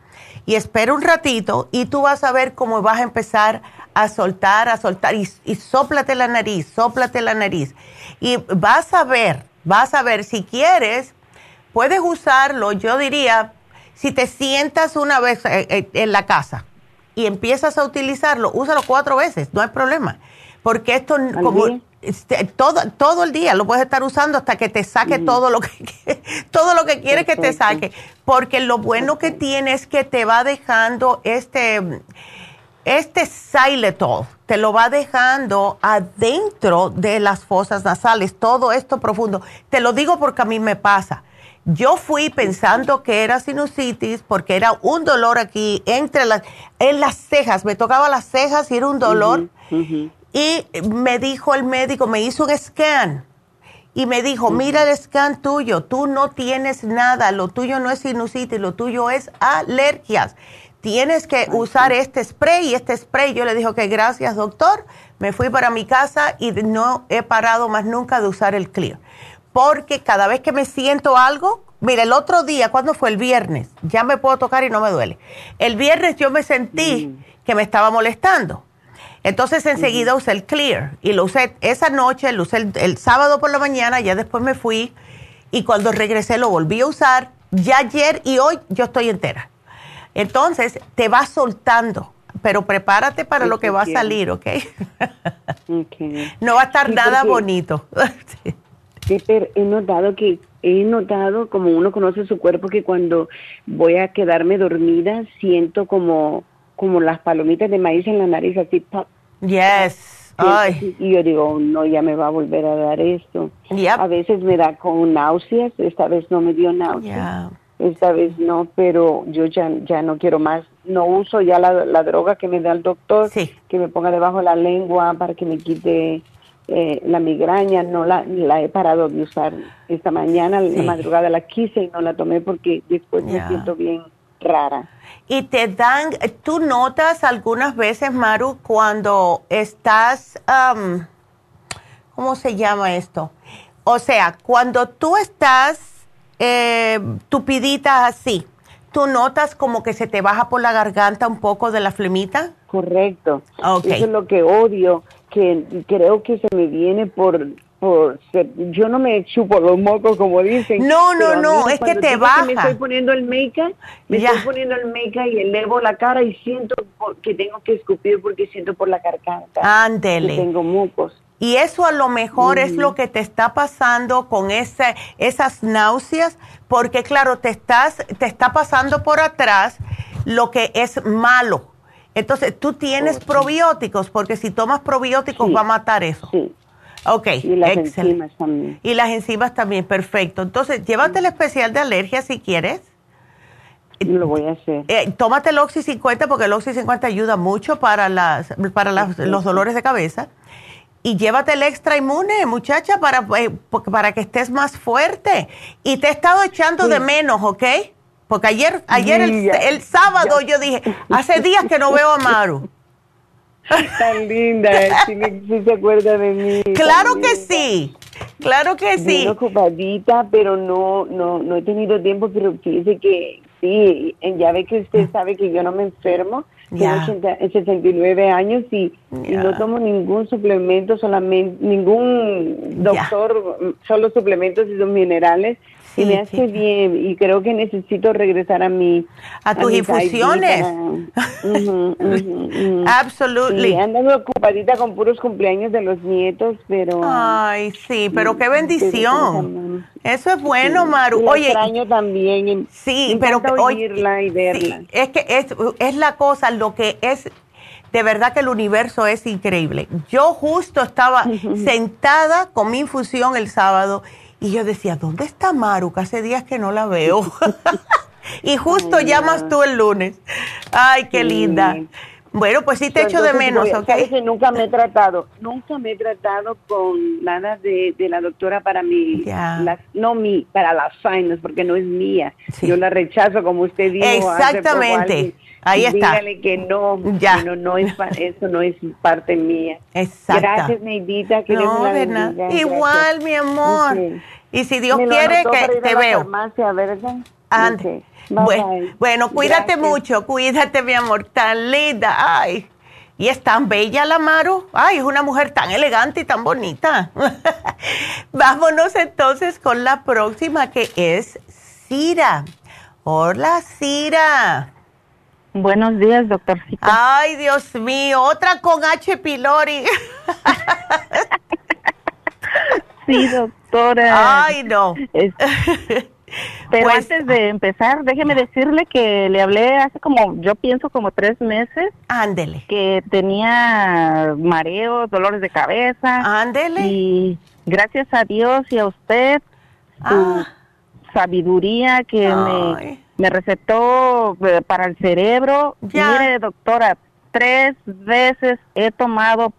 y espera un ratito y tú vas a ver cómo vas a empezar a soltar, a soltar, y, y sóplate la nariz, sóplate la nariz. Y vas a ver, vas a ver, si quieres, puedes usarlo, yo diría, si te sientas una vez eh, eh, en la casa y empiezas a utilizarlo, úsalo cuatro veces, no hay problema. Porque esto como este, todo, todo el día lo puedes estar usando hasta que te saque todo lo que todo lo que quieres que te saque. Porque lo bueno que tiene es que te va dejando este este xylitol te lo va dejando adentro de las fosas nasales, todo esto profundo. Te lo digo porque a mí me pasa. Yo fui pensando que era sinusitis porque era un dolor aquí entre las, en las cejas. Me tocaba las cejas y era un dolor. Y me dijo el médico, me hizo un scan. Y me dijo, mira el scan tuyo, tú no tienes nada, lo tuyo no es sinusitis, lo tuyo es alergias. Tienes que usar este spray y este spray. Yo le dije, que gracias doctor. Me fui para mi casa y no he parado más nunca de usar el Clear porque cada vez que me siento algo, mira, el otro día, cuando fue el viernes, ya me puedo tocar y no me duele. El viernes yo me sentí mm. que me estaba molestando. Entonces enseguida usé el Clear y lo usé esa noche, lo usé el, sábado por la mañana, ya después me fui y cuando regresé lo volví a usar. Ya ayer y hoy yo estoy entera. Entonces te va soltando, pero prepárate para lo que va a salir, ¿ok? okay. no va a estar nada bonito.
pero he notado que he notado como uno conoce su cuerpo que cuando voy a quedarme dormida siento como como las palomitas de maíz en la nariz así pop.
Yes.
Ay. Y yo digo, no, ya me va a volver a dar esto. A veces me da con náuseas, esta vez no me dio náuseas. Esta vez no, pero yo ya, ya no quiero más. No uso ya la, la droga que me da el doctor, que me ponga debajo de la lengua para que me quite eh, la migraña no la, la, he parado de usar. Esta mañana, la madrugada la quise y no la tomé porque después me siento bien rara.
Y te dan, tú notas algunas veces, Maru, cuando estás, ¿cómo se llama esto? O sea, cuando tú estás eh, tupidita así, ¿tú notas como que se te baja por la garganta un poco de la flemita?
Correcto. Eso es lo que odio que creo que se me viene por por yo no me chupo los mocos como dicen.
No, no, no, es que te baja.
me estoy poniendo el make-up, me estoy poniendo el make-up y elevo la cara y siento que tengo que escupir porque siento por la garganta.
Ándele.
tengo mocos.
Y eso a lo mejor es lo que te está pasando con ese, esas náuseas, porque claro, te estás, te está pasando por atrás lo que es malo entonces, tú tienes probióticos, porque si tomas probióticos va a matar eso. Sí. Ok,
y las enzimas también.
Y las enzimas también, perfecto. Entonces, llévate el especial de alergia si quieres.
Lo voy a hacer.
Eh, tómate el Oxy 50 porque el Oxy 50 ayuda mucho para, las, para los dolores de cabeza. Y llévate el extra inmune, muchacha, para, eh, para que estés más fuerte. Y te he estado echando de menos, ¿ok? Porque ayer, ayer el, sábado yo dije, hace días que no veo a Maru.
Tan linda, sí, se acuerda de mí.
Claro que sí, claro que sí.
Bien ocupadita, pero no, no, no he tenido tiempo, pero fíjese que sí, ya ve que usted sabe que yo no me enfermo, tengo 69 años y, no tomo ningún suplemento, solamente ningún doctor, solo suplementos y son minerales y me hace bien y creo que necesito regresar a mi
a tus infusiones.
absolutamente andando ocupadita con puros cumpleaños de los nietos pero
ay sí pero qué bendición. eso es bueno Maru.
oye extraño también.
sí pero
oírla y verla.
es que es, es la cosa lo que es de verdad que el universo es increíble. Yo justo estaba sentada con mi infusión el sábado y yo decía, ¿dónde está Maru? Que hace días que no la veo. y justo llamas tú el lunes. Ay, qué linda. Bueno, pues sí te echo de menos, ¿ok?
Que nunca me he tratado, nunca me he tratado con nada de, la doctora para mi, no mi, para las sinus, porque no es mía. Yo la rechazo, como usted dijo.
Exactamente. Ahí está.
Dígale que no, ya. no, no es, eso no es parte mía.
Exacto.
Gracias, Neidita. Que
no, nada. Igual, mi amor. Y si Dios quiere, que te veo.
Farmacia, ¿verdad?
Antes. Bueno, cuídate mucho, cuídate, mi amor, tan linda. Ay, y es tan bella la Maru. Ay, es una mujer tan elegante y tan bonita. Vámonos entonces con la próxima que es Cira. Hola, Cira.
Buenos días, doctorcita.
Ay, Dios mío, otra con H. pylori.
sí, doctora.
Ay, no.
Pero pues, antes de empezar, déjeme decirle que le hablé hace como, yo pienso como tres meses.
Ándele.
Que tenía mareos, dolores de cabeza.
Ándele.
Y gracias a Dios y a usted, su ah. sabiduría que me, me, recetó eh, para el cerebro. Mire, doctora, tres veces he tomado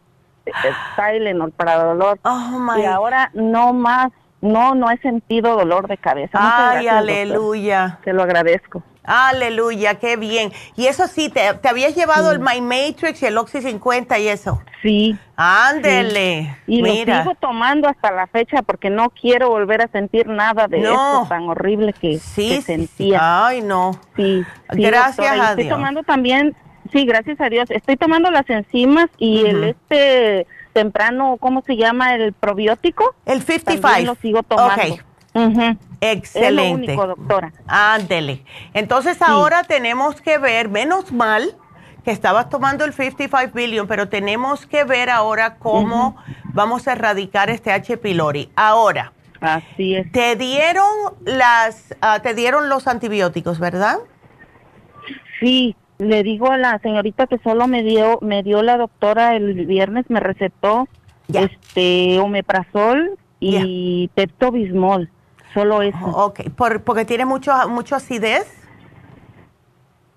eh, Tylenol para dolor.
Oh,
y ahora no más no, no he sentido dolor de cabeza.
Ay, aleluya.
Te lo agradezco.
Aleluya, qué bien. Y eso sí, ¿te, te habías llevado el My Matrix y el Oxy 50 y eso?
Sí.
Ándele.
Y lo sigo tomando hasta la fecha porque no quiero volver a sentir nada de eso tan horrible que, sentía.
Ay, no.
Sí.
gracias a Dios.
Estoy tomando también, sí, gracias a Dios. Estoy tomando las enzimas y el este temprano, ¿cómo se llama? El probiótico.
El 55.
También lo sigo tomando.
Ok. Excelente.
Es lo único, doctora.
Ándele. Entonces ahora tenemos que ver, menos mal que estabas tomando el 55 billion, pero tenemos que ver ahora cómo vamos a erradicar este H. pylori. Ahora.
Así es.
Te dieron las, ah, te dieron los antibióticos, ¿verdad?
Sí, le digo a la señorita que solo me dio me dio la doctora el viernes me recetó este omeprazol y Pepto Bismol, solo eso.
Ok, ¿Por, porque tiene mucho mucho acidez.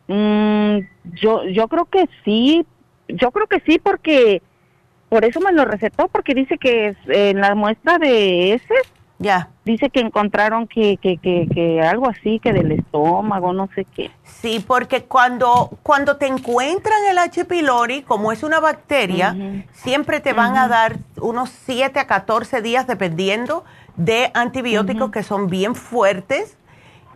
Mm, yo yo creo que sí, yo creo que sí porque por eso me lo recetó porque dice que en la muestra de ese
ya.
Dice que encontraron que, que, que, que, algo así, que del estómago, no sé qué.
Sí, porque cuando, cuando te encuentran el H. pylori, como es una bacteria, siempre te van a dar unos 7 a 14 días, dependiendo de antibióticos que son bien fuertes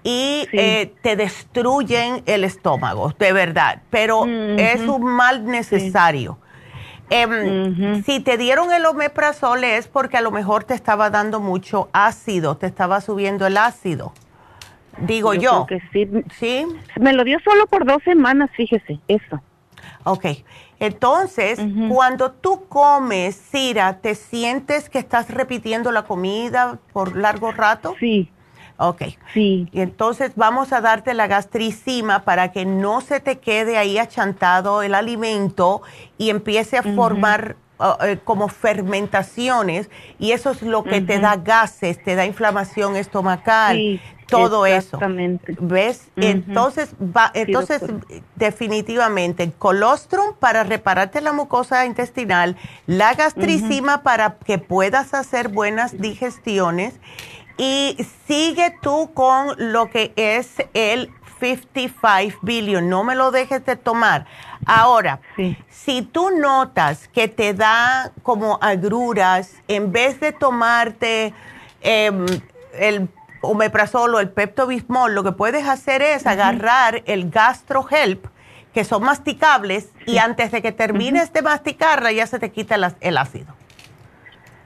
y eh, te destruyen el estómago, de verdad. Pero es un mal necesario. Em, si te dieron el omeprazol es porque a lo mejor te estaba dando mucho ácido, te estaba subiendo el ácido. Digo yo.
que sí. sí. Me lo dio solo por dos semanas, fíjese, eso.
Ok. Entonces, cuando tú comes, Cira, ¿te sientes que estás repitiendo la comida por largo rato?
Sí.
Ok.
Sí.
Y entonces vamos a darte la gastricima para que no se te quede ahí achantado el alimento y empiece a formar uh, como fermentaciones y eso es lo que te da gases, te da inflamación estomacal. todo eso. ¿Ves? Entonces, va, entonces definitivamente el colostrum para repararte la mucosa intestinal, la gastricima para que puedas hacer buenas digestiones y sigue tú con lo que es el 55 billion, no me lo dejes de tomar. Ahora, si tú notas que te da como agruras, en vez de tomarte em, el omeprazol o el peptobismol, lo que puedes hacer es agarrar el gastrohelp, que son masticables, y antes de que termines de masticarla ya se te quita el ácido.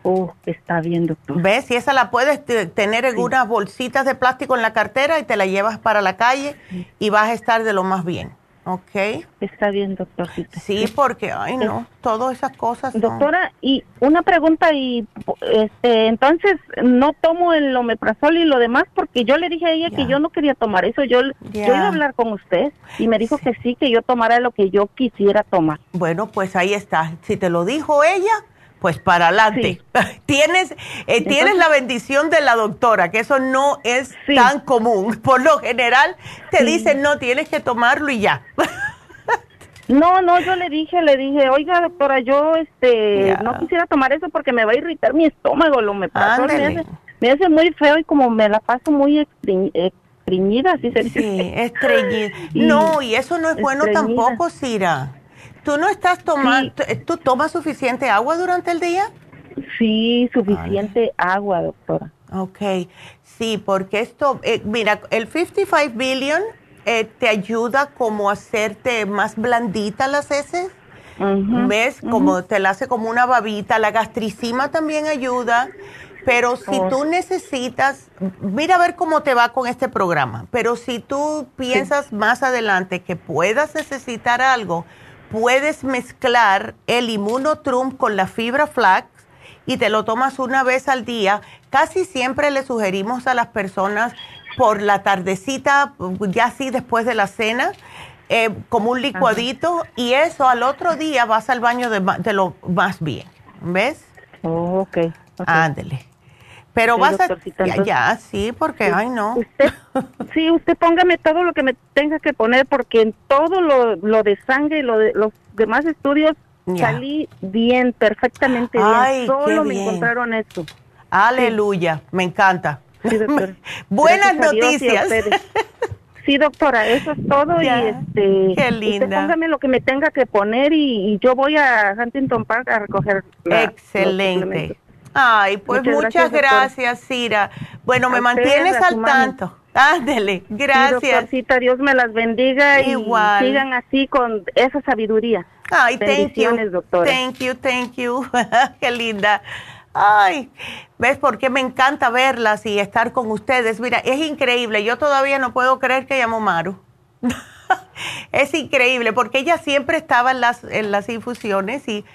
Oh, está bien, doctor.
¿Ves? Y esa la puedes tener en unas bolsitas de plástico en la cartera y te la llevas para la calle y vas a estar de lo más bien. ¿Ok?
Está bien, doctor.
Sí, porque, ay, no, todas esas cosas.
Doctora, y una pregunta, y este, entonces no tomo el omeprazol y lo demás, porque yo le dije a ella que yo no quería tomar eso. Yo, yo iba a hablar con usted y me dijo que sí, que yo tomara lo que yo quisiera tomar.
Bueno, pues ahí está. Si te lo dijo ella, pues para adelante. tienes eh, tienes la bendición de la doctora, que eso no es tan común. Por lo general te dicen, no, tienes que tomarlo y ya.
No, no, yo le dije, le dije, oiga, doctora, yo este no quisiera tomar eso porque me va a irritar mi estómago, lo me pasó, me hace, me hace, muy feo y como me la paso muy estreñida, así se
dice. Sí, estreñida. no, y eso no es bueno tampoco, Cira. ¿Tú no estás tomando, tú tomas suficiente agua durante el día?
Sí, suficiente agua, doctora.
Ok, sí, porque esto, eh, mira, el 55 billion eh, te ayuda como a hacerte más blandita las heces. ¿Ves? Como te la hace como una babita. La gastricima también ayuda. Pero si oh. tú necesitas, mira a ver cómo te va con este programa. Pero si tú piensas más adelante que puedas necesitar algo, puedes mezclar el inmunotrum con la fibra flax y te lo tomas una vez al día. Casi siempre le sugerimos a las personas por la tardecita, ya así después de la cena, eh, como un licuadito, y eso al otro día vas al baño de, lo más bien. ¿Ves?
Oh, ok.
Ándele. Pero vas a... Ya, sí, porque, ay, no.
Usted, sí, usted póngame todo lo que me tenga que poner, porque en todo lo, lo de sangre y lo de, los demás estudios salí bien, perfectamente bien. Solo me encontraron esto.
Aleluya, me encanta. Buenas noticias.
Sí, doctora, eso es todo y este
Qué linda.
póngame lo que me tenga que poner y, yo voy a Huntington Park a recoger.
Excelente. Ay, pues muchas, gracias, Cira. Bueno, me mantienes al tanto. Ándele, gracias.
Sí, Dios me las bendiga Igual. y sigan así con esa sabiduría.
Ay, thank you. doctora. Thank you, thank you. Qué linda. Ay, ¿ves por qué me encanta verlas y estar con ustedes? Mira, es increíble. Yo todavía no puedo creer que llamó Maru. es increíble porque ella siempre estaba en las, en las infusiones y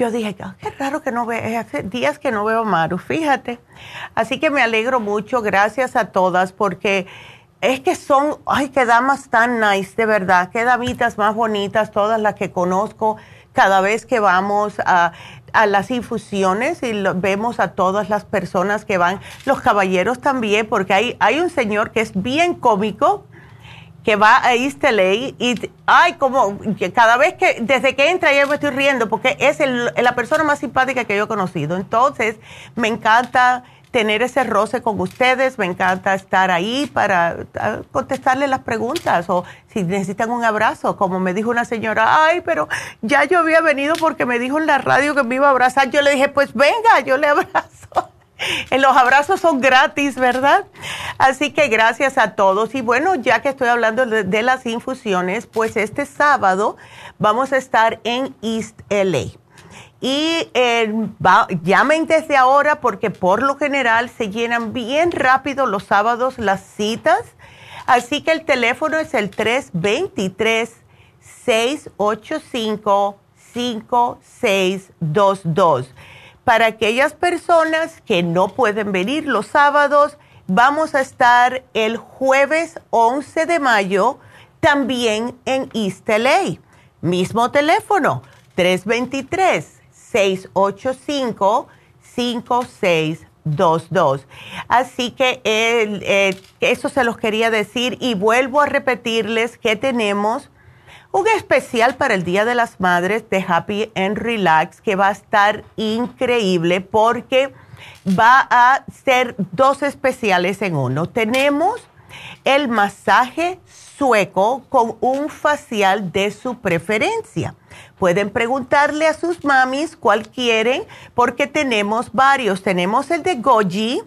yo dije, ah, qué raro que no veo, hace días que no veo a Maru, fíjate. Así que me alegro mucho, gracias a todas porque es que son, ay, qué damas tan nice, de verdad, qué damitas más bonitas, todas las que conozco cada vez que vamos a a las infusiones y vemos a todas las personas que van, los caballeros también, porque hay, hay un señor que es bien cómico que va a East LA y, ay, como cada vez que, desde que entra yo me estoy riendo porque es la persona más simpática que yo he conocido. Entonces, me encanta tener ese roce con ustedes, me encanta estar ahí para contestarle las preguntas o si necesitan un abrazo, como me dijo una señora, ay, pero ya yo había venido porque me dijo en la radio que me iba a abrazar, yo le dije, pues venga, yo le abrazo. Los abrazos son gratis, ¿verdad? Así que gracias a todos. Y bueno, ya que estoy hablando de, las infusiones, pues este sábado vamos a estar en East LA. Y eh, llamen desde ahora porque por lo general se llenan bien rápido los sábados las citas. Así que el teléfono es el 323-685-5622. Para aquellas personas que no pueden venir los sábados, vamos a estar el jueves 11 de mayo también en East. Mismo teléfono, 323 685-5622. Así que eh, eso se los quería decir y vuelvo a repetirles que tenemos un especial para el Día de las Madres de Happy and Relax que va a estar increíble porque va a ser dos especiales en uno. Tenemos el masaje sueco con un facial de su preferencia. Pueden preguntarle a sus mamis cuál quieren porque tenemos varios. Tenemos el de goji,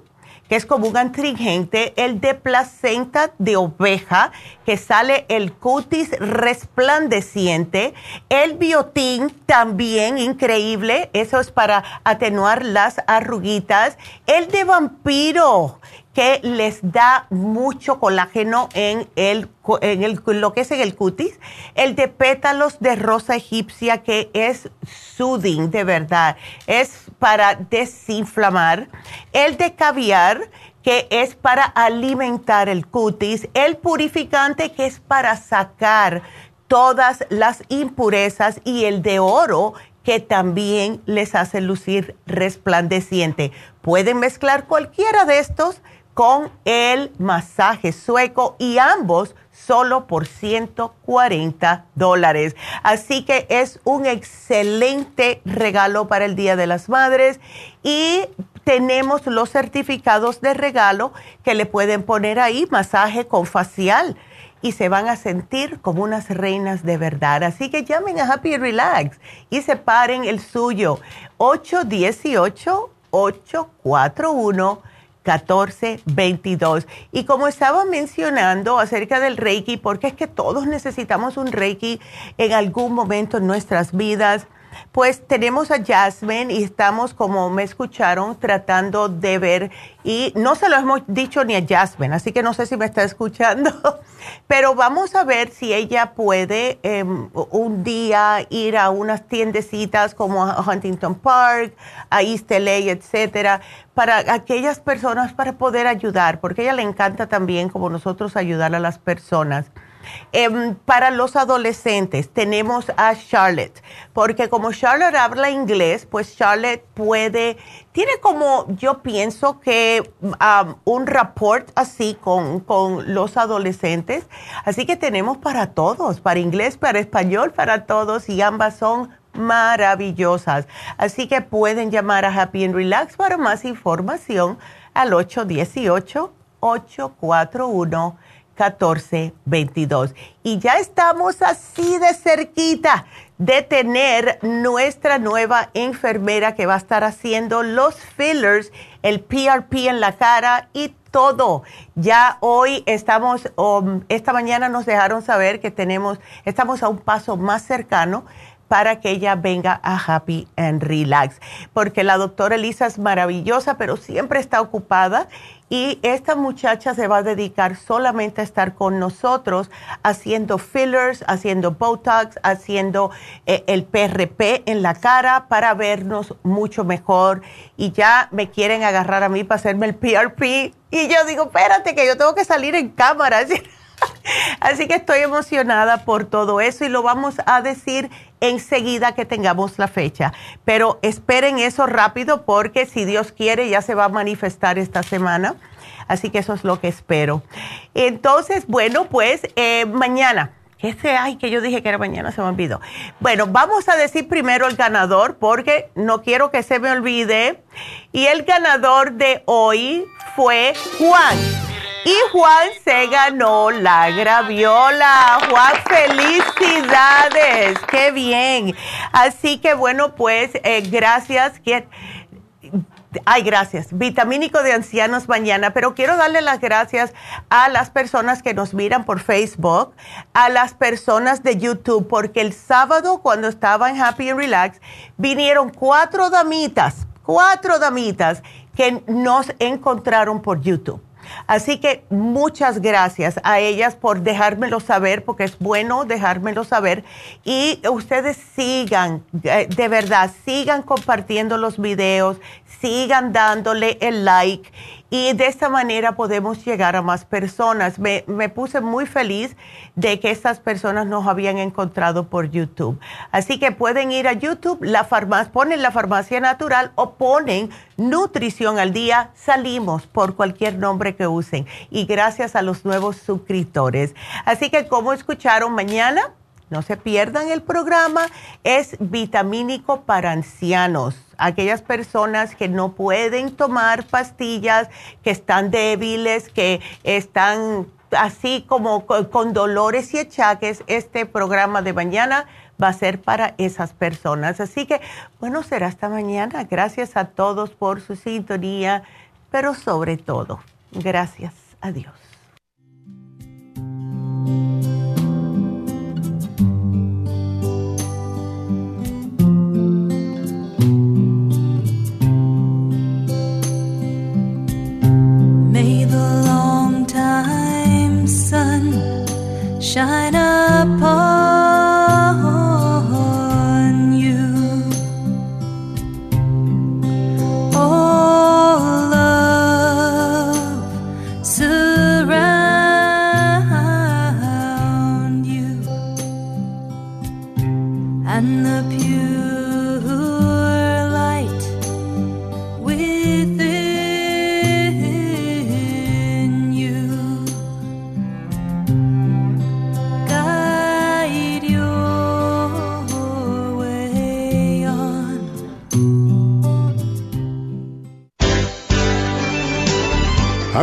es como un astringente, el de placenta de oveja, que sale el cutis resplandeciente, el biotín también increíble, eso es para atenuar las arruguitas, el de vampiro, que les da mucho colágeno en, el, en el, lo que es en el cutis. El de pétalos de rosa egipcia que es soothing, de verdad. Es para desinflamar. El de caviar que es para alimentar el cutis. El purificante que es para sacar todas las impurezas. Y el de oro que también les hace lucir resplandeciente. Pueden mezclar cualquiera de estos con el masaje sueco y ambos solo por 140 dólares. Así que es un excelente regalo para el Día de las Madres y tenemos los certificados de regalo que le pueden poner ahí, masaje con facial y se van a sentir como unas reinas de verdad. Así que llamen a Happy Relax y separen el suyo. 818-841. 1422. Y como estaba mencionando acerca del Reiki, porque es que todos necesitamos un Reiki en algún momento en nuestras vidas, pues tenemos a Jasmine y estamos, como me escucharon, tratando de ver, y no se lo hemos dicho ni a Jasmine, así que no sé si me está escuchando, pero vamos a ver si ella puede em, un día ir a unas tiendecitas como a Huntington Park, a East LA, etcétera, para aquellas personas para poder ayudar, porque ella le encanta también, como nosotros, ayudar a las personas. Em, para los adolescentes tenemos a Charlotte, porque como Charlotte habla inglés, pues Charlotte puede, tiene como, yo pienso que un rapport así con, con los adolescentes, así que tenemos para todos, para inglés, para español, para todos, y ambas son maravillosas. Así que pueden llamar a Happy and Relax para más información al 818 841 1422. Y ya estamos así de cerquita de tener nuestra nueva enfermera que va a estar haciendo los fillers, el PRP en la cara y todo. Ya hoy estamos, um, esta mañana nos dejaron saber que tenemos, estamos a un paso más cercano para que ella venga a Happy and Relax, porque la doctora Elisa es maravillosa, pero siempre está ocupada y esta muchacha se va a dedicar solamente a estar con nosotros haciendo fillers, haciendo Botox, haciendo eh, el PRP en la cara para vernos mucho mejor. Y ya me quieren agarrar a mí para hacerme el PRP. Y yo digo, espérate, que yo tengo que salir en cámara. Así que estoy emocionada por todo eso y lo vamos a decir enseguida que tengamos la fecha. Pero esperen eso rápido porque si Dios quiere ya se va a manifestar esta semana. Así que eso es lo que espero. Entonces, bueno, pues eh, mañana. Ese, ay, que yo dije que era mañana, se me olvidó. Bueno, vamos a decir primero el ganador porque no quiero que se me olvide. Y el ganador de hoy fue Juan. Y Juan se ganó la graviola. Juan, felicidades. Qué bien. Así que bueno, pues eh, gracias. Ay, gracias. Vitamínico de ancianos mañana, pero quiero darle las gracias a las personas que nos miran por Facebook, a las personas de YouTube, porque el sábado cuando estaba en Happy and Relax vinieron cuatro damitas, cuatro damitas que nos encontraron por YouTube. Así que muchas gracias a ellas por dejármelo saber, porque es bueno dejármelo saber. Y ustedes sigan, eh, de verdad, sigan compartiendo los videos, sigan dándole el like y de esta manera podemos llegar a más personas. Me, puse muy feliz de que estas personas nos habían encontrado por YouTube. Así que pueden ir a YouTube, la farmacia, ponen la farmacia natural o ponen nutrición al día, salimos por cualquier nombre que usen. Y gracias a los nuevos suscriptores. Así que como escucharon mañana, no se pierdan el programa, es vitamínico para ancianos aquellas personas que no pueden tomar pastillas, que están débiles, que están así como con dolores y achaques, este programa de mañana va a ser para esas personas. Así que, bueno, será hasta mañana. Gracias a todos por su sintonía, pero sobre todo, gracias a Dios. Shine upon